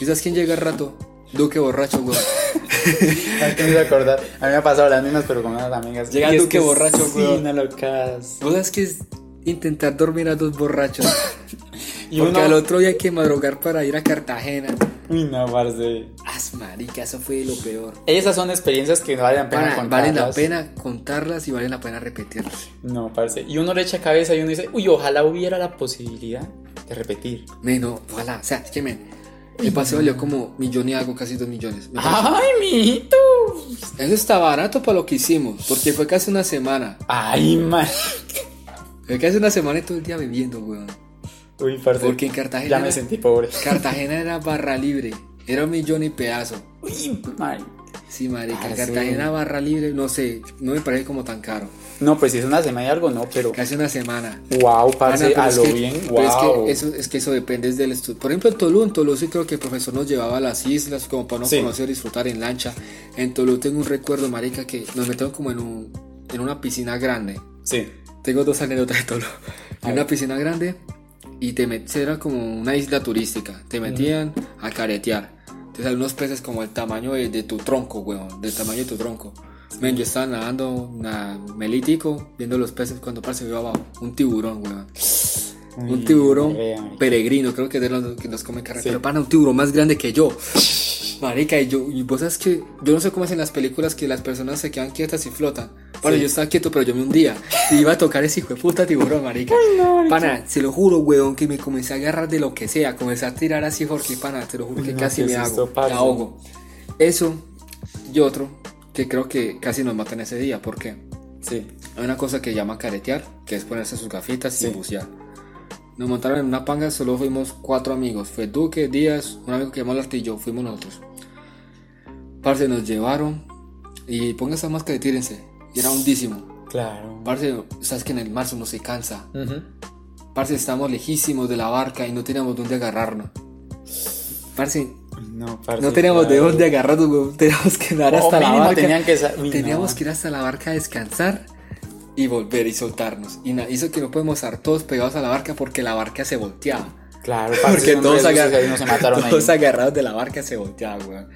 ¿Y sabes quién llega al rato? Duque borracho, weón. [LAUGHS] Ay, que me acordar. A mí me ha pasado las mismas, pero con unas amigas. Llega Duque que borracho, Sí, weón. no lo. ¿Vos sabes qué es intentar dormir a dos borrachos? [LAUGHS] Y Porque uno- al otro día hay que madrugar para ir a Cartagena. Uy, no, parce. As marica, eso fue lo peor. Esas son experiencias que no valen la pena Para- contarlas. valen la pena contarlas y valen la pena repetirlas. No, parce. Y uno le echa cabeza y uno dice, uy, ojalá hubiera la posibilidad de repetir. Menos, ojalá, o sea, es que el paseo valió como millón y algo, casi dos millones. Me ¡Ay, mijito! Eso está barato para lo que hicimos, porque fue casi una semana. ¡Ay, man! Fue casi una semana y todo el día bebiendo, weón. Uy, parce. Porque en Cartagena. Ya me era- sentí pobre. Cartagena era barra libre. Era un millón y pedazo. Uy, man. Sí, marica. Ah, en sí. Cartagena barra libre, no sé, no me parece como tan caro. No, pues si es una semana y algo, no, pero. Casi una semana. Wow, Ana, parce, pero a lo que- bien, pero es wow. que eso, es que eso depende del estudio. Por ejemplo, en Tolú, en Tolú sí creo que el profesor nos llevaba a las islas como para no Sí. conocer, disfrutar en lancha. En Tolú tengo un recuerdo, marica, que nos metieron como en, un, en una piscina grande. Sí. Tengo dos anécdotas de Tolú. [LAUGHS] En una piscina grande y te met- era como una isla turística. Te metían a caretear. Te salen unos peces como el tamaño de, tu tronco, weón. Del tamaño de tu tronco. Men, yo estaba nadando, na, melítico, viendo los peces cuando parce veo abajo. Un tiburón, weón. Un tiburón marica. peregrino, creo que es de los que nos come carne. Sí. Pero pana, un tiburón más grande que yo. Marica, y yo, y vos sabes que yo no sé cómo es en las películas que las personas se quedan quietas y flotan. Pana, Sí. yo estaba quieto, pero yo me hundía. Y iba a tocar ese hijo de puta tiburón, marica. Pana, se lo juro, weón, que me comencé a agarrar de lo que sea. Comencé a tirar así, porque pana, te lo juro que no, casi me hago. Me ahogo. Eso, y otro, que creo que casi nos matan ese día. ¿Por qué? Sí. Hay una cosa que llama caretear, que es ponerse sus gafitas Sí. y bucear. Nos montaron en una panga, solo fuimos cuatro amigos. Fue Duque, Díaz, un amigo que llamó Artillo, fuimos nosotros. Parce, nos llevaron y pónganse más que tírense. Y era hundísimo. Claro. Parce, sabes que en el mar uno se cansa. Ujú. Parce, estamos lejísimos de la barca y no teníamos dónde agarrarnos. Parce, No, parce, no teníamos de claro. dónde agarrarnos. [LAUGHS] Teníamos que nadar O hasta la mínimo barca. tenían que Uy, Teníamos no. que ir hasta la barca a descansar y volver y soltarnos. Y hizo que no podemos estar todos pegados a la barca porque la barca se volteaba. Claro, [LAUGHS] Porque todos, agar- no se mataron todos agarrados de la barca se volteaba, weón.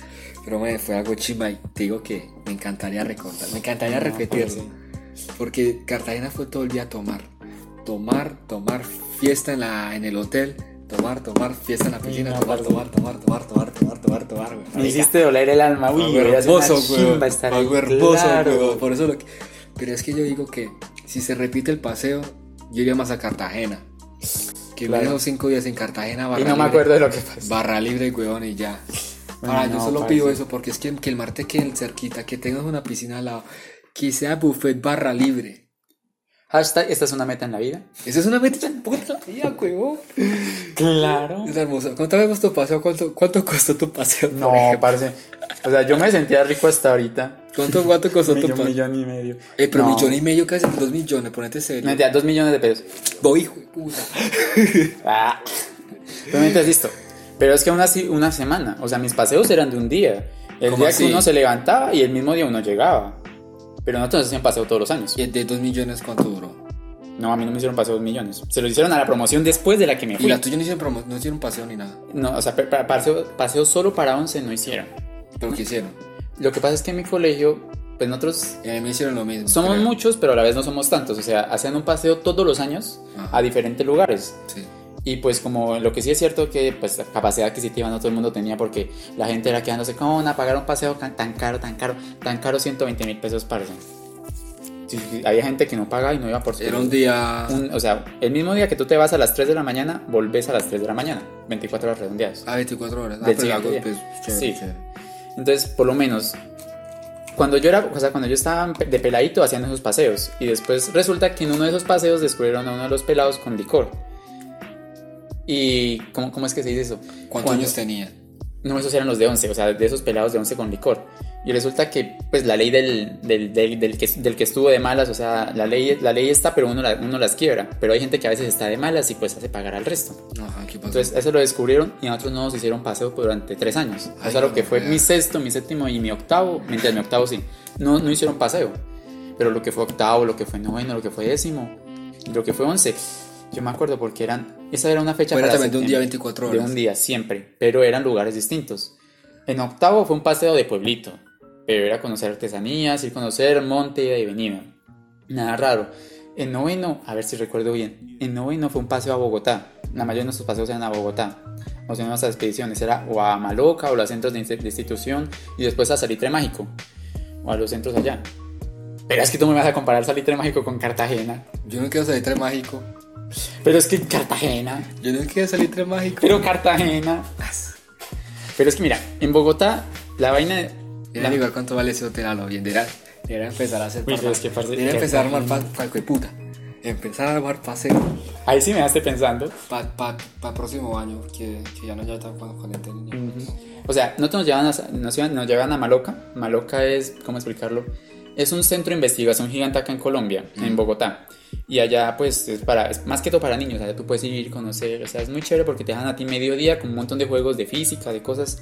Pero me fue algo chimba y te digo que me encantaría recordar, me encantaría No, repetirlo. Porque Cartagena fue todo el día a tomar. Tomar, tomar, fiesta en, la, en el hotel. Tomar, tomar, fiesta en la piscina. no, tomar, tomar, tomar, tomar, tomar, tomar, tomar, tomar, weón. Me hiciste doler el alma, uy, Algo hermoso. Algo hermoso, claro. Por eso lo que... Pero es que yo digo que si se repite el paseo, yo iría más a Cartagena. Que Claro. me dejo cinco días en Cartagena, barra Y no me acuerdo de lo que pasó. Barra libre, weón, y ya. Yo no, solo parce. pido eso porque es que, que el mar te quede cerquita, que tengas una piscina al lado, que sea buffet barra libre. Hashtag, esta es una meta en la vida. Esa es una meta puta ya, huevón. [LAUGHS] Claro. Es hermoso. Cuéntame tu paseo, ¿cuánto, cuánto costó tu paseo? No, ejemplo? O sea, yo me sentía rico hasta ahorita. ¿Cuánto, cuánto costó tu paseo? millón y medio. Eh, pero No. millón y medio, casi dos millones, ponete serio. Mentira, dos millones de pesos. Voy, hijo de puta. [LAUGHS] Ah. Realmente es listo. Pero es que aún así, una semana. O sea, mis paseos eran de un día. El ¿Cómo día así? que uno se levantaba y el mismo día uno llegaba. Pero nosotros nos hacían paseo todos los años. ¿Y el de dos millones cuánto duró? No, a mí no me hicieron paseo dos millones. Se lo hicieron a la promoción después de la que me Y fui. la tuya no hicieron, no hicieron paseo ni nada. No, o sea, pa- pa- paseo, paseo solo para 11 no hicieron. Pero ¿qué hicieron? Lo que pasa es que en mi colegio, pues nosotros Y a mí me hicieron lo mismo. somos creo. muchos, pero a la vez no somos tantos. O sea, hacían un paseo todos los años Ajá. a diferentes lugares. Sí. Y pues como lo que sí es cierto que pues la capacidad adquisitiva no todo el mundo tenía porque la gente era quedándose, ¿cómo van a pagar un paseo tan caro, tan caro, tan caro 120 mil pesos para Sí, sí, había gente que no pagaba y no iba por Era un día. un- o sea, el mismo día que tú te vas a las 3 de la mañana, volvés a las 3 de la mañana, 24 horas redondeadas. Ah, 24 horas. Ah, pero día. pues, chévere, Sí. chévere. Entonces, por lo menos, cuando yo era, o sea, cuando yo estaba de peladito hacían esos paseos. Y después resulta que en uno de esos paseos descubrieron a uno de los pelados con licor. Y, ¿cómo, cómo es que se dice eso? ¿Cuántos Cuando- años tenía? No, esos eran los de 11, o sea, de esos pelados de 11 con licor. Y resulta que, pues, la ley del, del, del, del que, del que estuvo de malas, o sea, la ley, la ley está, pero uno, la- uno las quiebra. Pero hay gente que a veces está de malas y pues hace pagar al resto. Ajá, ¿qué pasó? Entonces, eso lo descubrieron y nosotros no nos hicieron paseo durante tres años. Ay, o sea, lo que fue mi sexto, mi séptimo y mi octavo, mientras mi octavo sí, no, no hicieron paseo. Pero lo que fue octavo, lo que fue noveno, lo que fue décimo, lo que fue once, yo me acuerdo porque eran, esa era una fecha para también de un día septiembre. 24 De horas. un día, siempre, pero eran lugares distintos. En octavo fue un paseo de pueblito, pero era conocer artesanías, ir a conocer monte y venida. Nada raro. En noveno, a ver si recuerdo bien, en noveno fue un paseo a Bogotá. La mayoría de nuestros paseos eran a Bogotá. O sea, nuestras expediciones era o a Maloca o a los centros de inst- de institución y después a Salitre Mágico o a los centros allá. Pero es que tú me vas a comparar Salitre Mágico con Cartagena. Yo no quiero salir tres mágico. Pero es que Cartagena. Yo no quiero salir tres mágico. Pero Cartagena. Pero es que mira, en Bogotá la vaina. De- Era la- igual cuánto vale ese hotel a lo bien. Era, era empezar a hacer. Uy, es que, empezar a armar Cartagena. pa, pa- puta. Empezar a armar paseo Ahí sí me dejaste pensando. para pa, pa el próximo año. Que, que ya no ya tan con, con el niño. O sea, nosotros nos llevan a, nos, iban- nos llevan a Maloca. Maloca es, ¿cómo explicarlo? Es un centro de investigación gigante acá en Colombia, en Bogotá. Y allá, pues, es, para, es más que todo para niños. Sea, tú puedes ir, conocer. O sea, es muy chévere porque te dejan a ti mediodía con un montón de juegos de física, de cosas.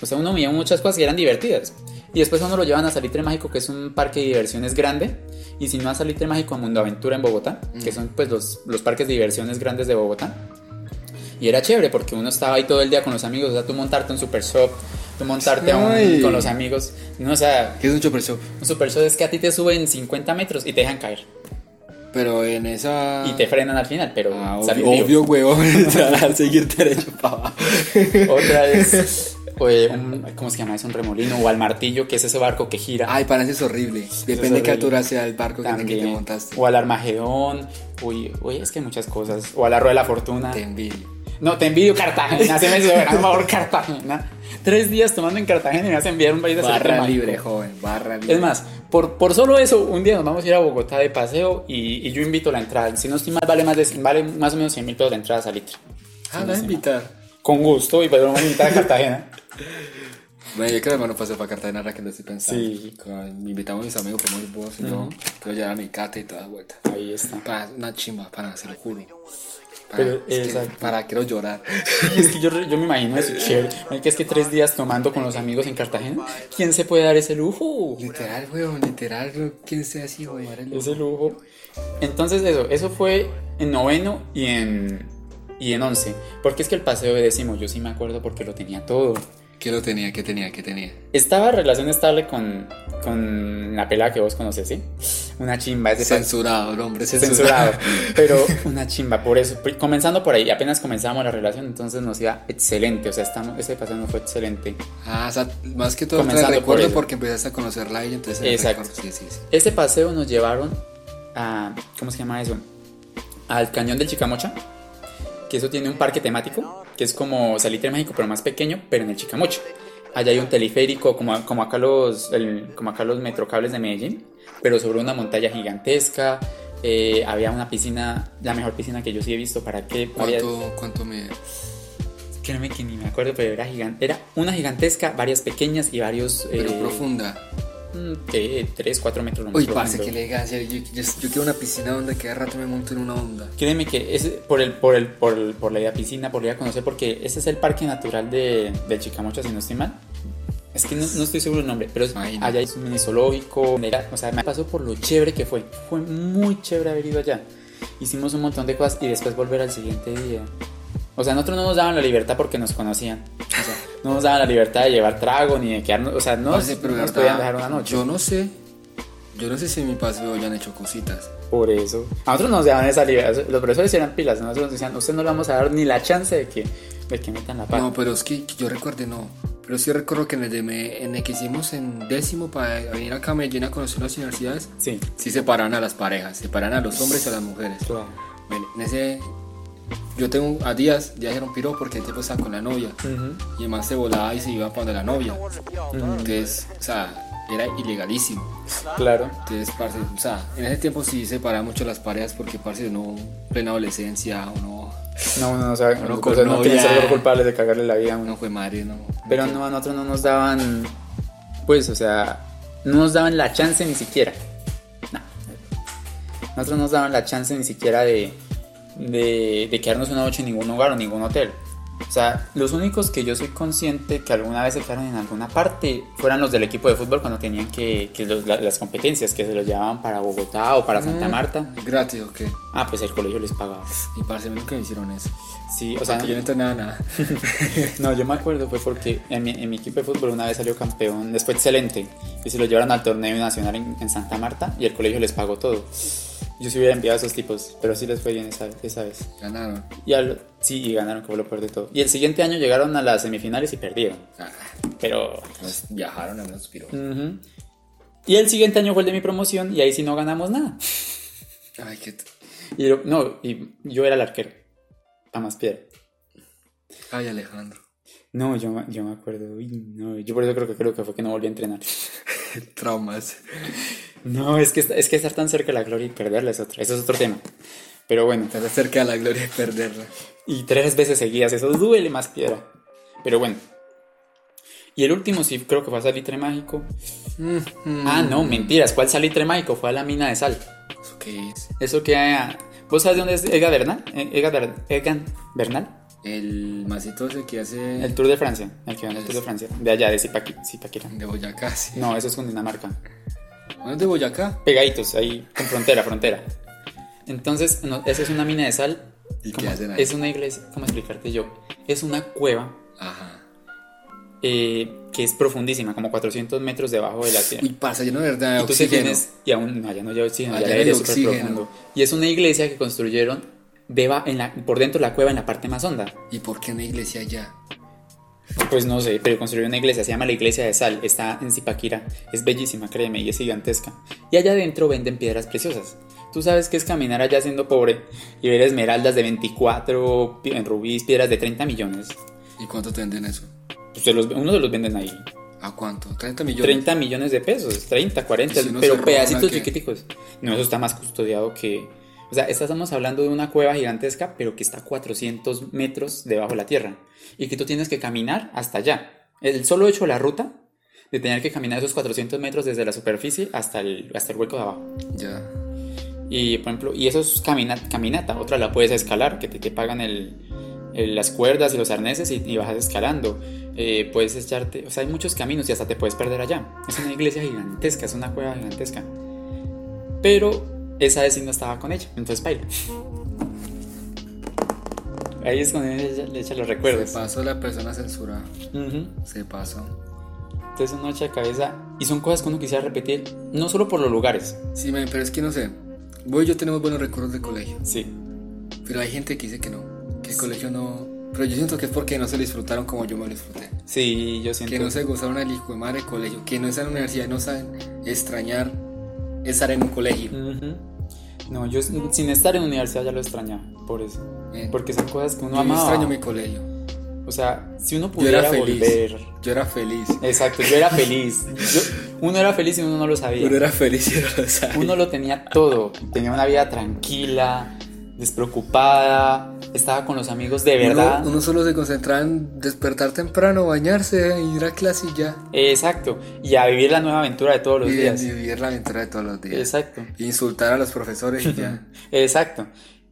O sea, uno veía muchas cosas que eran divertidas. Y después uno lo llevan a Salitre Mágico, que es un parque de diversiones grande. Y si no a Salitre Mágico, a Mundo Aventura en Bogotá, que son pues los, los parques de diversiones grandes de Bogotá. Y era chévere porque uno estaba ahí todo el día con los amigos. O sea, tú montarte un super shop, tú montarte un- con los amigos. No, o sea, ¿Qué es un chopper shop? un super shop es que a ti te suben 50 metros y te dejan caer. Pero en esa. Y te frenan al final, pero Ah, obvio, obvio, huevón. [LAUGHS] a seguir derecho para abajo. Otra es, [LAUGHS] eh, un- ¿cómo se llama? Es un remolino o al martillo, que es ese barco que gira. Ay, para eso es horrible. Depende de qué altura sea el barco que- que te montaste. O al Armagedón. Uy, uy, es que hay muchas cosas. O a la Rueda de la Fortuna. Te envidio. No, te envidio Cartagena. Se me por favor, Cartagena. Tres días tomando en Cartagena y me vas a enviar un país de Barra libre, Mágico. joven. Barra libre. Es más, por, por solo eso, un día nos vamos a ir a Bogotá de paseo y, y yo invito la entrada. Si no estoy mal, vale más, de, vale más o menos 100 mil pesos la entrada a Salitre. Ah, la invitar. Con gusto, y podemos invitar a Cartagena. Bueno, yo creo que me no pasé para Cartagena ahora que lo estoy pensando. Sí. Con- me invitamos a mis amigos, fuimos vos y yo. Quiero llevar a mi cata y toda la vuelta. Ahí está. Para una chimba, para, se lo juro. Para, Pero, es que- exacto. para quiero llorar. Es que yo, yo me imagino eso chévere. Que es que tres días tomando con los amigos en Cartagena. ¿Quién se puede dar ese lujo? Literal, weón, literal, ¿quién sea así, weón? Ese lujo. Entonces eso, eso fue en noveno y en, y en once. Porque es que el paseo de décimo yo sí me acuerdo porque lo tenía todo. ¿Qué lo tenía? ¿Qué tenía? ¿Qué tenía? Estaba en relación estable con, con la pelada que vos conoces, ¿sí? Una chimba. Ese Censurado, el hombre censurado. censurado. [LAUGHS] Pero una chimba, por eso. Comenzando por ahí, apenas comenzamos la relación, entonces nos iba excelente. O sea, estamos, ese paseo nos fue excelente. Ah, o sea, más que todo por recuerdo eso. porque empezaste a conocerla y entonces Exacto. Sí, sí, sí. Ese paseo nos llevaron a. ¿Cómo se llama eso? Al cañón del Chicamocha. Que eso tiene un parque temático. Que es como Salitre México, pero más pequeño, pero en el Chicamocha. allá hay un teleférico, como, como, acá los, el- como acá los metrocables de Medellín, pero sobre una montaña gigantesca. Eh, había una piscina, la mejor piscina que yo sí he visto. ¿Para qué? ¿Cuánto, cuánto me.? Créeme que ni me acuerdo, pero era gigante. Era una gigantesca, varias pequeñas y varios. Pero eh, profunda. ¿Qué? 3, 4 metros lo más Uy, profundo. qué elegancia. Yo, yo, yo quiero una piscina donde cada rato me monto en una onda. Créeme que es por el, por el, por el- por la idea piscina, por la idea de conocer, porque ese es el parque natural de, de Chicamocha, si no estoy mal. Es que no, no estoy seguro del nombre, pero es- allá hay un mini zoológico. O sea, me pasó por lo chévere que fue. Fue muy chévere haber ido allá. Hicimos un montón de cosas y después volver al siguiente día. O sea, nosotros no nos daban la libertad porque nos conocían. O sea, no nos daban la libertad de llevar trago ni de quedarnos. O sea, no Parce, nos, pero no nos verdad, podían dejar una noche. Yo no sé. Yo no sé si en mi paseo ya han hecho cositas. Por eso. A nosotros nos daban esa libertad. Los profesores eran pilas. Nosotros nos decían, usted no le vamos a dar ni la chance de que, de que metan la pata. No, pero es que, que yo recuerde, no. Pero sí recuerdo que en el, de en el que hicimos en décimo para venir acá a Medellín a conocer las universidades, Sí. sí separan a las parejas, separan a los hombres y a las mujeres. Claro. Bueno, En ese. Yo tengo a Díaz, Díaz era un piro porque el tipo estaba con la novia. Y el man se volaba y se iba para donde la novia. Entonces, o sea, era ilegalísimo. Claro. Entonces, parce, o sea, en ese tiempo sí separaban mucho las parejas porque, parce, uno, plena adolescencia, uno, No, no, o sea, Uno los con profesores no novia. quieren ser culpables de cagarle la vida a uno. uno fue madre, no. Pero no, a nosotros no nos daban, pues, o sea, no nos daban la chance ni siquiera. No. Nosotros no nos daban la chance ni siquiera de, de, de quedarnos una noche en ningún hogar o ningún hotel. O sea, los únicos que yo soy consciente que alguna vez se quedaron en alguna parte fueran los del equipo de fútbol cuando tenían que, que los- la- las competencias, que se los llevaban para Bogotá o para Santa Marta. Gratis, ¿o qué? Ah, pues el colegio les pagaba. Y mí nunca me hicieron eso. Sí, o O sea, sea, que yo no entrenaba nada. [LAUGHS] No, yo me acuerdo, fue porque en mi, en mi equipo de fútbol una vez salió campeón, fue excelente, y se lo llevaron al torneo nacional en, en Santa Marta y el colegio les pagó todo. Yo sí hubiera enviado a esos tipos, pero sí les fue bien esa, esa vez. Ganaron. Y al, sí, y ganaron, fue lo peor de todo. Y el siguiente año llegaron a las semifinales y perdieron, Ah, pero... pues viajaron a los piros. Y el siguiente año fue el de mi promoción y ahí sí no ganamos nada. Ay, qué. Y yo- no, y yo era el arquero, a más piedra. Ay, Alejandro. No, yo, yo me acuerdo, uy, no, yo por eso creo que creo que fue que no volví a entrenar. [LAUGHS] Traumas. No, es que, es que estar tan cerca de la gloria y perderla es otro, eso es otro tema. Pero bueno, Estás cerca de la gloria de perderla. y tres veces seguidas, eso duele más piedra. Pero bueno. Y el último sí creo que fue a Salitre Mágico. Ah, no, mentiras. ¿Cuál Salitre Mágico? Fue a la mina de sal. ¿Eso qué es? Eso que. ¿Vos sabes de dónde es Egan Bernal? Eh, Egan Bernal. El masito ese que hace. El Tour de Francia. El que va el Tour de Francia. De allá, de Zipaqui- Zipaquirá. De Boyacá, sí. No, eso es Dinamarca. ¿No es de Boyacá? Pegaditos, ahí, con frontera, frontera. Entonces, no, esa es una mina de sal. ¿Y qué hacen ahí? Es una iglesia, ¿cómo explicarte yo? Es una cueva Ajá. eh, que es profundísima, como 400 metros debajo de la tierra. Uy, pasa lleno de verdad y tú oxígeno. tienes, y aún, no, allá no hay oxígeno, Allá hay es súper profundo. Y es una iglesia que construyeron deba, en la, por dentro de la cueva, en la parte más honda. ¿Y por qué una iglesia allá? Pues no sé, pero construyeron una iglesia, se llama la iglesia de sal, está en Zipaquirá, es bellísima, créeme, y es gigantesca. Y allá adentro venden piedras preciosas. Tú sabes que es caminar allá siendo pobre y ver esmeraldas de 24, pi- rubíes, piedras de 30 millones. ¿Y cuánto te venden eso? Pues se los, uno de los venden ahí. ¿A cuánto? ¿30 millones? 30 millones de pesos, 30, 40, ¿Y si pero se pedacitos chiquiticos. No, eso está más custodiado que... O sea, estamos hablando de una cueva gigantesca, pero que está a 400 metros debajo de la tierra. Y que tú tienes que caminar hasta allá. El solo hecho de la ruta, de tener que caminar esos 400 metros desde la superficie hasta el, hasta el hueco de abajo. Ya. Y, por ejemplo, y eso es camina- caminata. Otra la puedes escalar, que te, te pagan el, el- las cuerdas y los arneses y, y vas escalando. Eh, puedes echarte, o sea, hay muchos caminos y hasta te puedes perder allá. Es una iglesia gigantesca, es una cueva gigantesca. Pero esa vez sí no estaba con ella, entonces baila. Ahí es cuando le echa los Se recuerdos. pasó la persona censurada. Ujú. Se pasó. Entonces una noche de cabeza. Y son cosas que uno quisiera repetir, no solo por los lugares. Sí, men, pero es que no sé. Vos y yo tenemos buenos recuerdos de colegio. Sí. Pero hay gente que dice que no. Que el colegio no. Pero yo siento que es porque no se lo disfrutaron como yo me lo disfruté. Sí, yo siento. Que no se gozaron el hijo de madre del colegio. Que no están en la universidad y no saben extrañar estar en un colegio. Ujú. No, yo sin estar en universidad ya lo extrañaba, por eso. Men, Porque son cosas que uno yo amaba. extraño mi colegio. O sea, si uno Yo pudiera era feliz. volver. Yo era feliz. Exacto, yo era feliz. Yo- uno era feliz y uno no lo sabía. Uno era feliz y no lo sabía. Uno lo tenía todo. Tenía una vida tranquila, despreocupada, estaba con los amigos de verdad. Uno, uno solo se concentraba en despertar temprano, bañarse, ir a clase y ya. Exacto. Y a vivir la nueva aventura de todos los y días. vivir la aventura de todos los días. Exacto. Insultar a los profesores y ya. [LAUGHS] Exacto.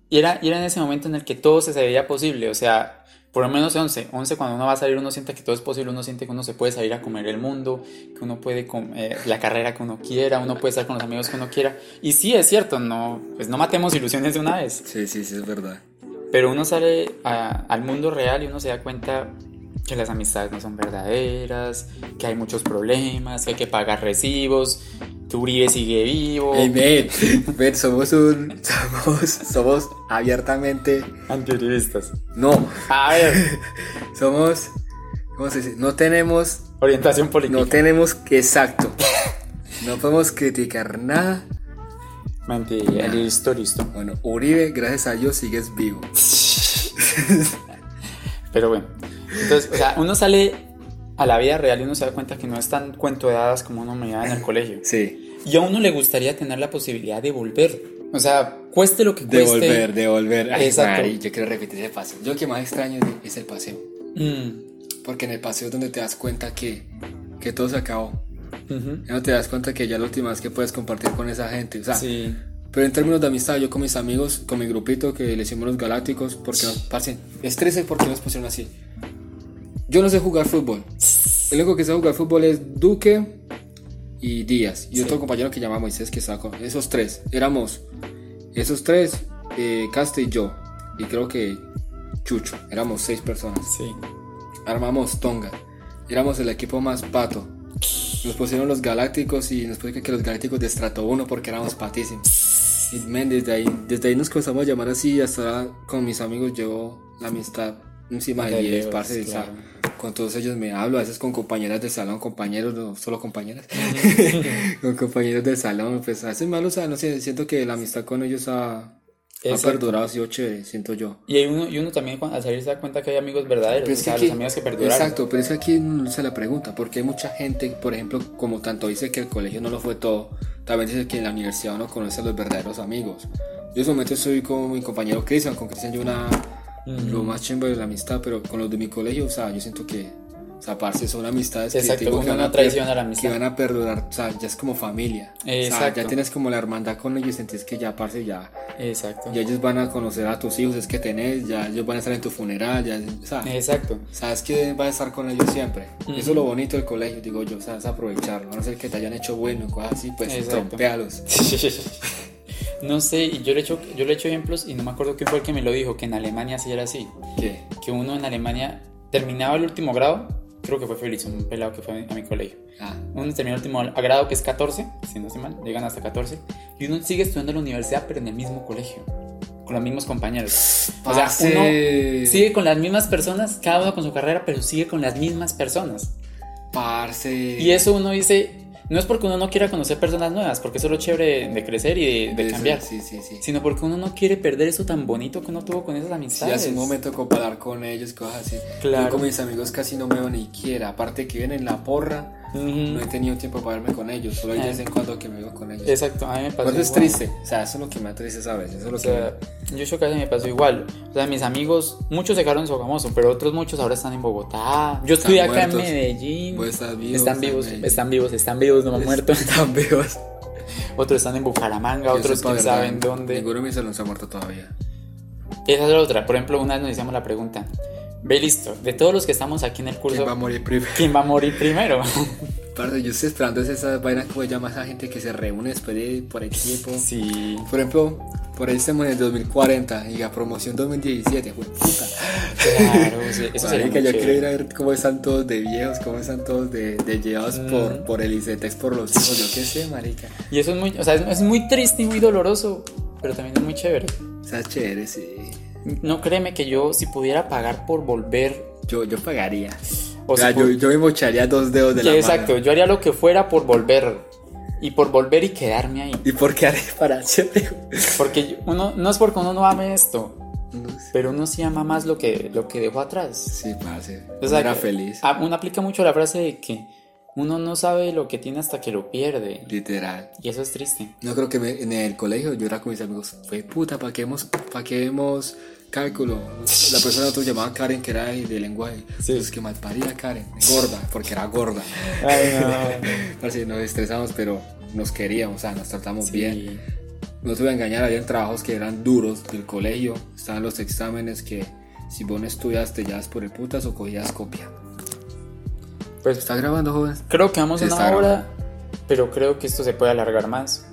Y era, y era en ese momento en el que todo se veía posible. O sea, por lo menos 11. 11 cuando uno va a salir uno siente que todo es posible, uno siente que uno se puede salir a comer el mundo, que uno puede comer la carrera que uno quiera, uno puede estar con los amigos que uno quiera. Y sí, es cierto, no, pues no matemos ilusiones de una vez. Sí, sí, sí, es verdad. Pero uno sale a- al mundo real y uno se da cuenta que las amistades no son verdaderas, que hay muchos problemas, que hay que pagar recibos, Uribe sigue vivo. Ey, ven, ven, somos un. Somos, somos abiertamente. Antiuribistas. No, A ver, [LAUGHS] somos. ¿Cómo se dice? No tenemos. orientación política. No tenemos. Exacto. No podemos criticar nada. Mentira, listo, listo. Bueno, Uribe, gracias a Dios, sigues vivo. [LAUGHS] Pero bueno, entonces, o sea, uno sale a la vida real y uno se da cuenta que no es tan cuento de hadas como uno miraba en el colegio. Sí. Y a uno le gustaría tener la posibilidad de volver. O sea, cueste lo que cueste. Devolver, devolver. Ay, Exacto. Mari, yo quiero repetir ese paseo. Yo lo que más extraño es- el paseo. Mm, Porque en el paseo es donde te das cuenta que, que todo se acabó. ujú. Ya no te das cuenta que ya la última vez que puedes compartir con esa gente. O sea, Sí. pero en términos de amistad, yo con mis amigos, con mi grupito que le hicimos los galácticos, porque nos, parce, es triste porque nos pusieron así. Yo no sé jugar fútbol. El único que sabe jugar fútbol es Duque y Díaz. Y otro compañero que llama Moisés que con. Esos tres. Éramos. Esos tres, eh, Caste y yo. Y creo que Chucho. Éramos seis personas. Sí. Armamos Tonga. Éramos el equipo más pato. Nos pusieron los galácticos y nos pusieron que los galácticos de estrato 1 porque éramos patísimos. Y men, desde ahí, desde ahí nos comenzamos a llamar así y hasta con mis amigos llevo la amistad encima de De 10, lejos, parce, o sea, claro. con todos ellos me hablo, a veces con compañeras de salón, compañeros, no solo compañeras, [LAUGHS] con compañeros de salón, pues a veces malo, o sea, no sé, siento que la amistad con ellos ha, ha perdurado, ha sido chévere, siento yo. Y, hay uno, y uno también al salir se da cuenta que hay amigos verdaderos. Pero o sea, que aquí- los amigos que perduraron. Exacto, pero es que aquí no se la pregunta, porque hay mucha gente, por ejemplo, como tanto dice que el colegio no lo fue todo, también dice que en la universidad uno conoce a los verdaderos amigos. Yo en ese momento estoy con mi compañero Cristian, con Cristian yo una, lo más chimba de la amistad, pero con los de mi colegio, o sea, yo siento que, o sea, parce, son amistades Exacto, que, digo, que van a per- la amistad. que van a perdurar, o sea, ya es como familia. O sea, Exacto. ya tienes como la hermandad con ellos, sentís que ya, parce, ya, Exacto. ya ellos van a conocer a tus hijos, es que tenés, ya ellos van a estar en tu funeral, ya, o sea, Exacto. Sabes que vas a estar con ellos siempre. Eso es lo bonito del colegio, digo yo, o sea, es aprovecharlo. A no ser que te hayan hecho bueno, cosas así, pues Exacto. trompealos. [LAUGHS] No sé, y yo le, he hecho, yo le he hecho ejemplos y no me acuerdo quién fue el que me lo dijo, que en Alemania sí era así. ¿Qué? Que uno en Alemania terminaba el último grado, creo que fue Félix, un pelado que fue a mi colegio. Ah, Uno termina el último grado que es 14, si no estoy mal, llegan hasta 14. Y uno sigue estudiando en la universidad, pero en el mismo colegio, con los mismos compañeros. O sea, uno sigue con las mismas personas, cada uno con su carrera, pero sigue con las mismas personas. parce. Y eso uno dice, no es porque uno no quiera conocer personas nuevas, porque eso es lo chévere de crecer y de, cambiar, Sí, sí, sí. sino porque uno no quiere perder eso tan bonito que uno tuvo con esas Sí, amistades. hace un momento comparar con ellos, cosas así. Claro. Yo con mis amigos casi no me veo ni quiera. Aparte que viven en la porra, No he tenido tiempo para verme con ellos. Solo hay de Ah. vez en cuando que me veo con ellos. Exacto, a mí me pasó. Pero es igual. triste. O sea, eso es lo que me triste, ¿sabes? Eso es lo O sea, yo creo que a mí me pasó igual. O sea, mis amigos, muchos se quedaron en Sogamoso, pero otros muchos ahora están en Bogotá. Yo estoy acá en Medellín. Vos estás vivo, están vivos, Medellín. están vivos, están vivos, no me han que muerto. Están vivos. [LAUGHS] Otros están en Bucaramanga, Yo otros quién saben dónde. Ninguno de mis alumnos se ha muerto todavía. Esa es la otra. Por ejemplo, una vez nos hicimos la pregunta. Ve listo, de todos los que estamos aquí en el curso, ¿Quién va a morir primero? ¿quién va a morir primero? [LAUGHS] Parce, yo estoy esperando esa vaina como llama esa gente que se reúne después de por el tiempo. sí. Por ejemplo, por ahí estamos en el 2040 y la promoción 2017, güey, puta. Claro, sí, eso [LAUGHS] sería Marica, muy yo quiero ir a ver cómo están todos de viejos, cómo están todos de, de llevados Mm. por, por el ICETEX, por los hijos, yo qué sé, marica. Y eso es muy, o sea, es, es muy triste y muy doloroso, pero también es muy chévere. O sea, chévere, sí. No créeme que yo, si pudiera pagar por volver, Yo, yo pagaría. O O sea, si yo, yo me mocharía dos dedos de la exacto, mano. yo haría lo que fuera por volver. Y por volver y quedarme ahí. ¿Y por qué haré para siempre? Porque uno, no es porque uno no ame esto. No sé. pero uno sí ama más lo que, lo que dejó atrás. Sí, parce. O sea, era feliz. Uno aplica mucho la frase de que uno no sabe lo que tiene hasta que lo pierde. Literal. Y eso es triste. Yo creo que me- en el colegio yo era con mis amigos, fue puta, ¿para qué hemos, para qué hemos cálculo? La persona que llamaba Karen, que era de, lenguaje. Sí. Pues que malparía Karen, gorda, porque era gorda. Ay, no. [LAUGHS] Parce, nos estresamos, pero nos queríamos, o sea, nos tratamos bien. Sí. No te voy a engañar, había trabajos que eran duros del colegio, estaban los exámenes que si vos no estudias te llevas por el putas o cogías copia. Pues ¿Está grabando, joven? creo que vamos Sí, una hora, pero creo que esto se puede alargar más.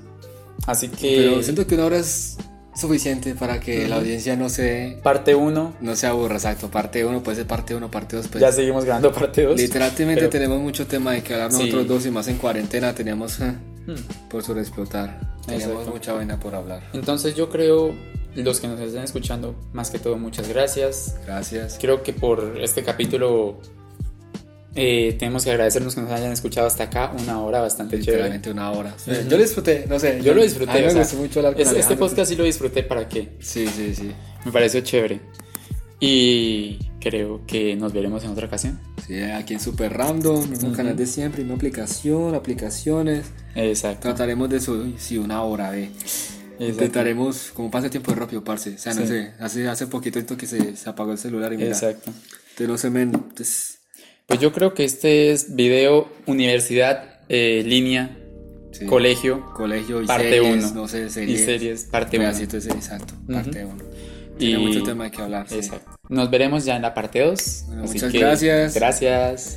Así que Pero siento que una hora es suficiente para que la audiencia no se, parte 1, no se aburra, exacto. Parte 1 puede ser parte 1, parte 2. Pues, ya seguimos grabando parte 2. Literalmente tenemos mucho tema de que hablar Sí. nosotros dos y más en cuarentena teníamos eh, Hmm. por sobreexplotar. Tenemos Exacto. mucha vaina por hablar. Entonces yo creo, los que nos estén escuchando, más que todo, muchas gracias. Gracias. Creo que por este capítulo eh, tenemos que agradecernos que nos hayan escuchado hasta acá, una hora bastante chévere. Una hora. Yo lo disfruté, no sé. Yo lo disfruté. A mí o me sea, gustó mucho hablar con es- este podcast sí lo disfruté para que Sí, sí, sí. me pareció chévere. Y creo que nos veremos en otra ocasión. Sí, aquí en Super Random, mismo canal de siempre, misma aplicación, aplicaciones. Exacto. Trataremos de subir, sí, una hora, ve. Exacto. Intentaremos, como pasa tiempo de rápido, parce. O sea, no Sí. sé, hace, hace poquito esto que se, se apagó el celular y mira. Exacto. Te no se me. pues, Pues yo creo que este es video universidad, eh, línea, sí, colegio Colegio y parte series, uno. no sé, y series. series, parte 1. Pedacito de serie, exacto, parte 1. Y- Tiene mucho tema que hablar. sí. Exacto. Nos veremos ya en la parte 2. Bueno, muchas gracias. Gracias.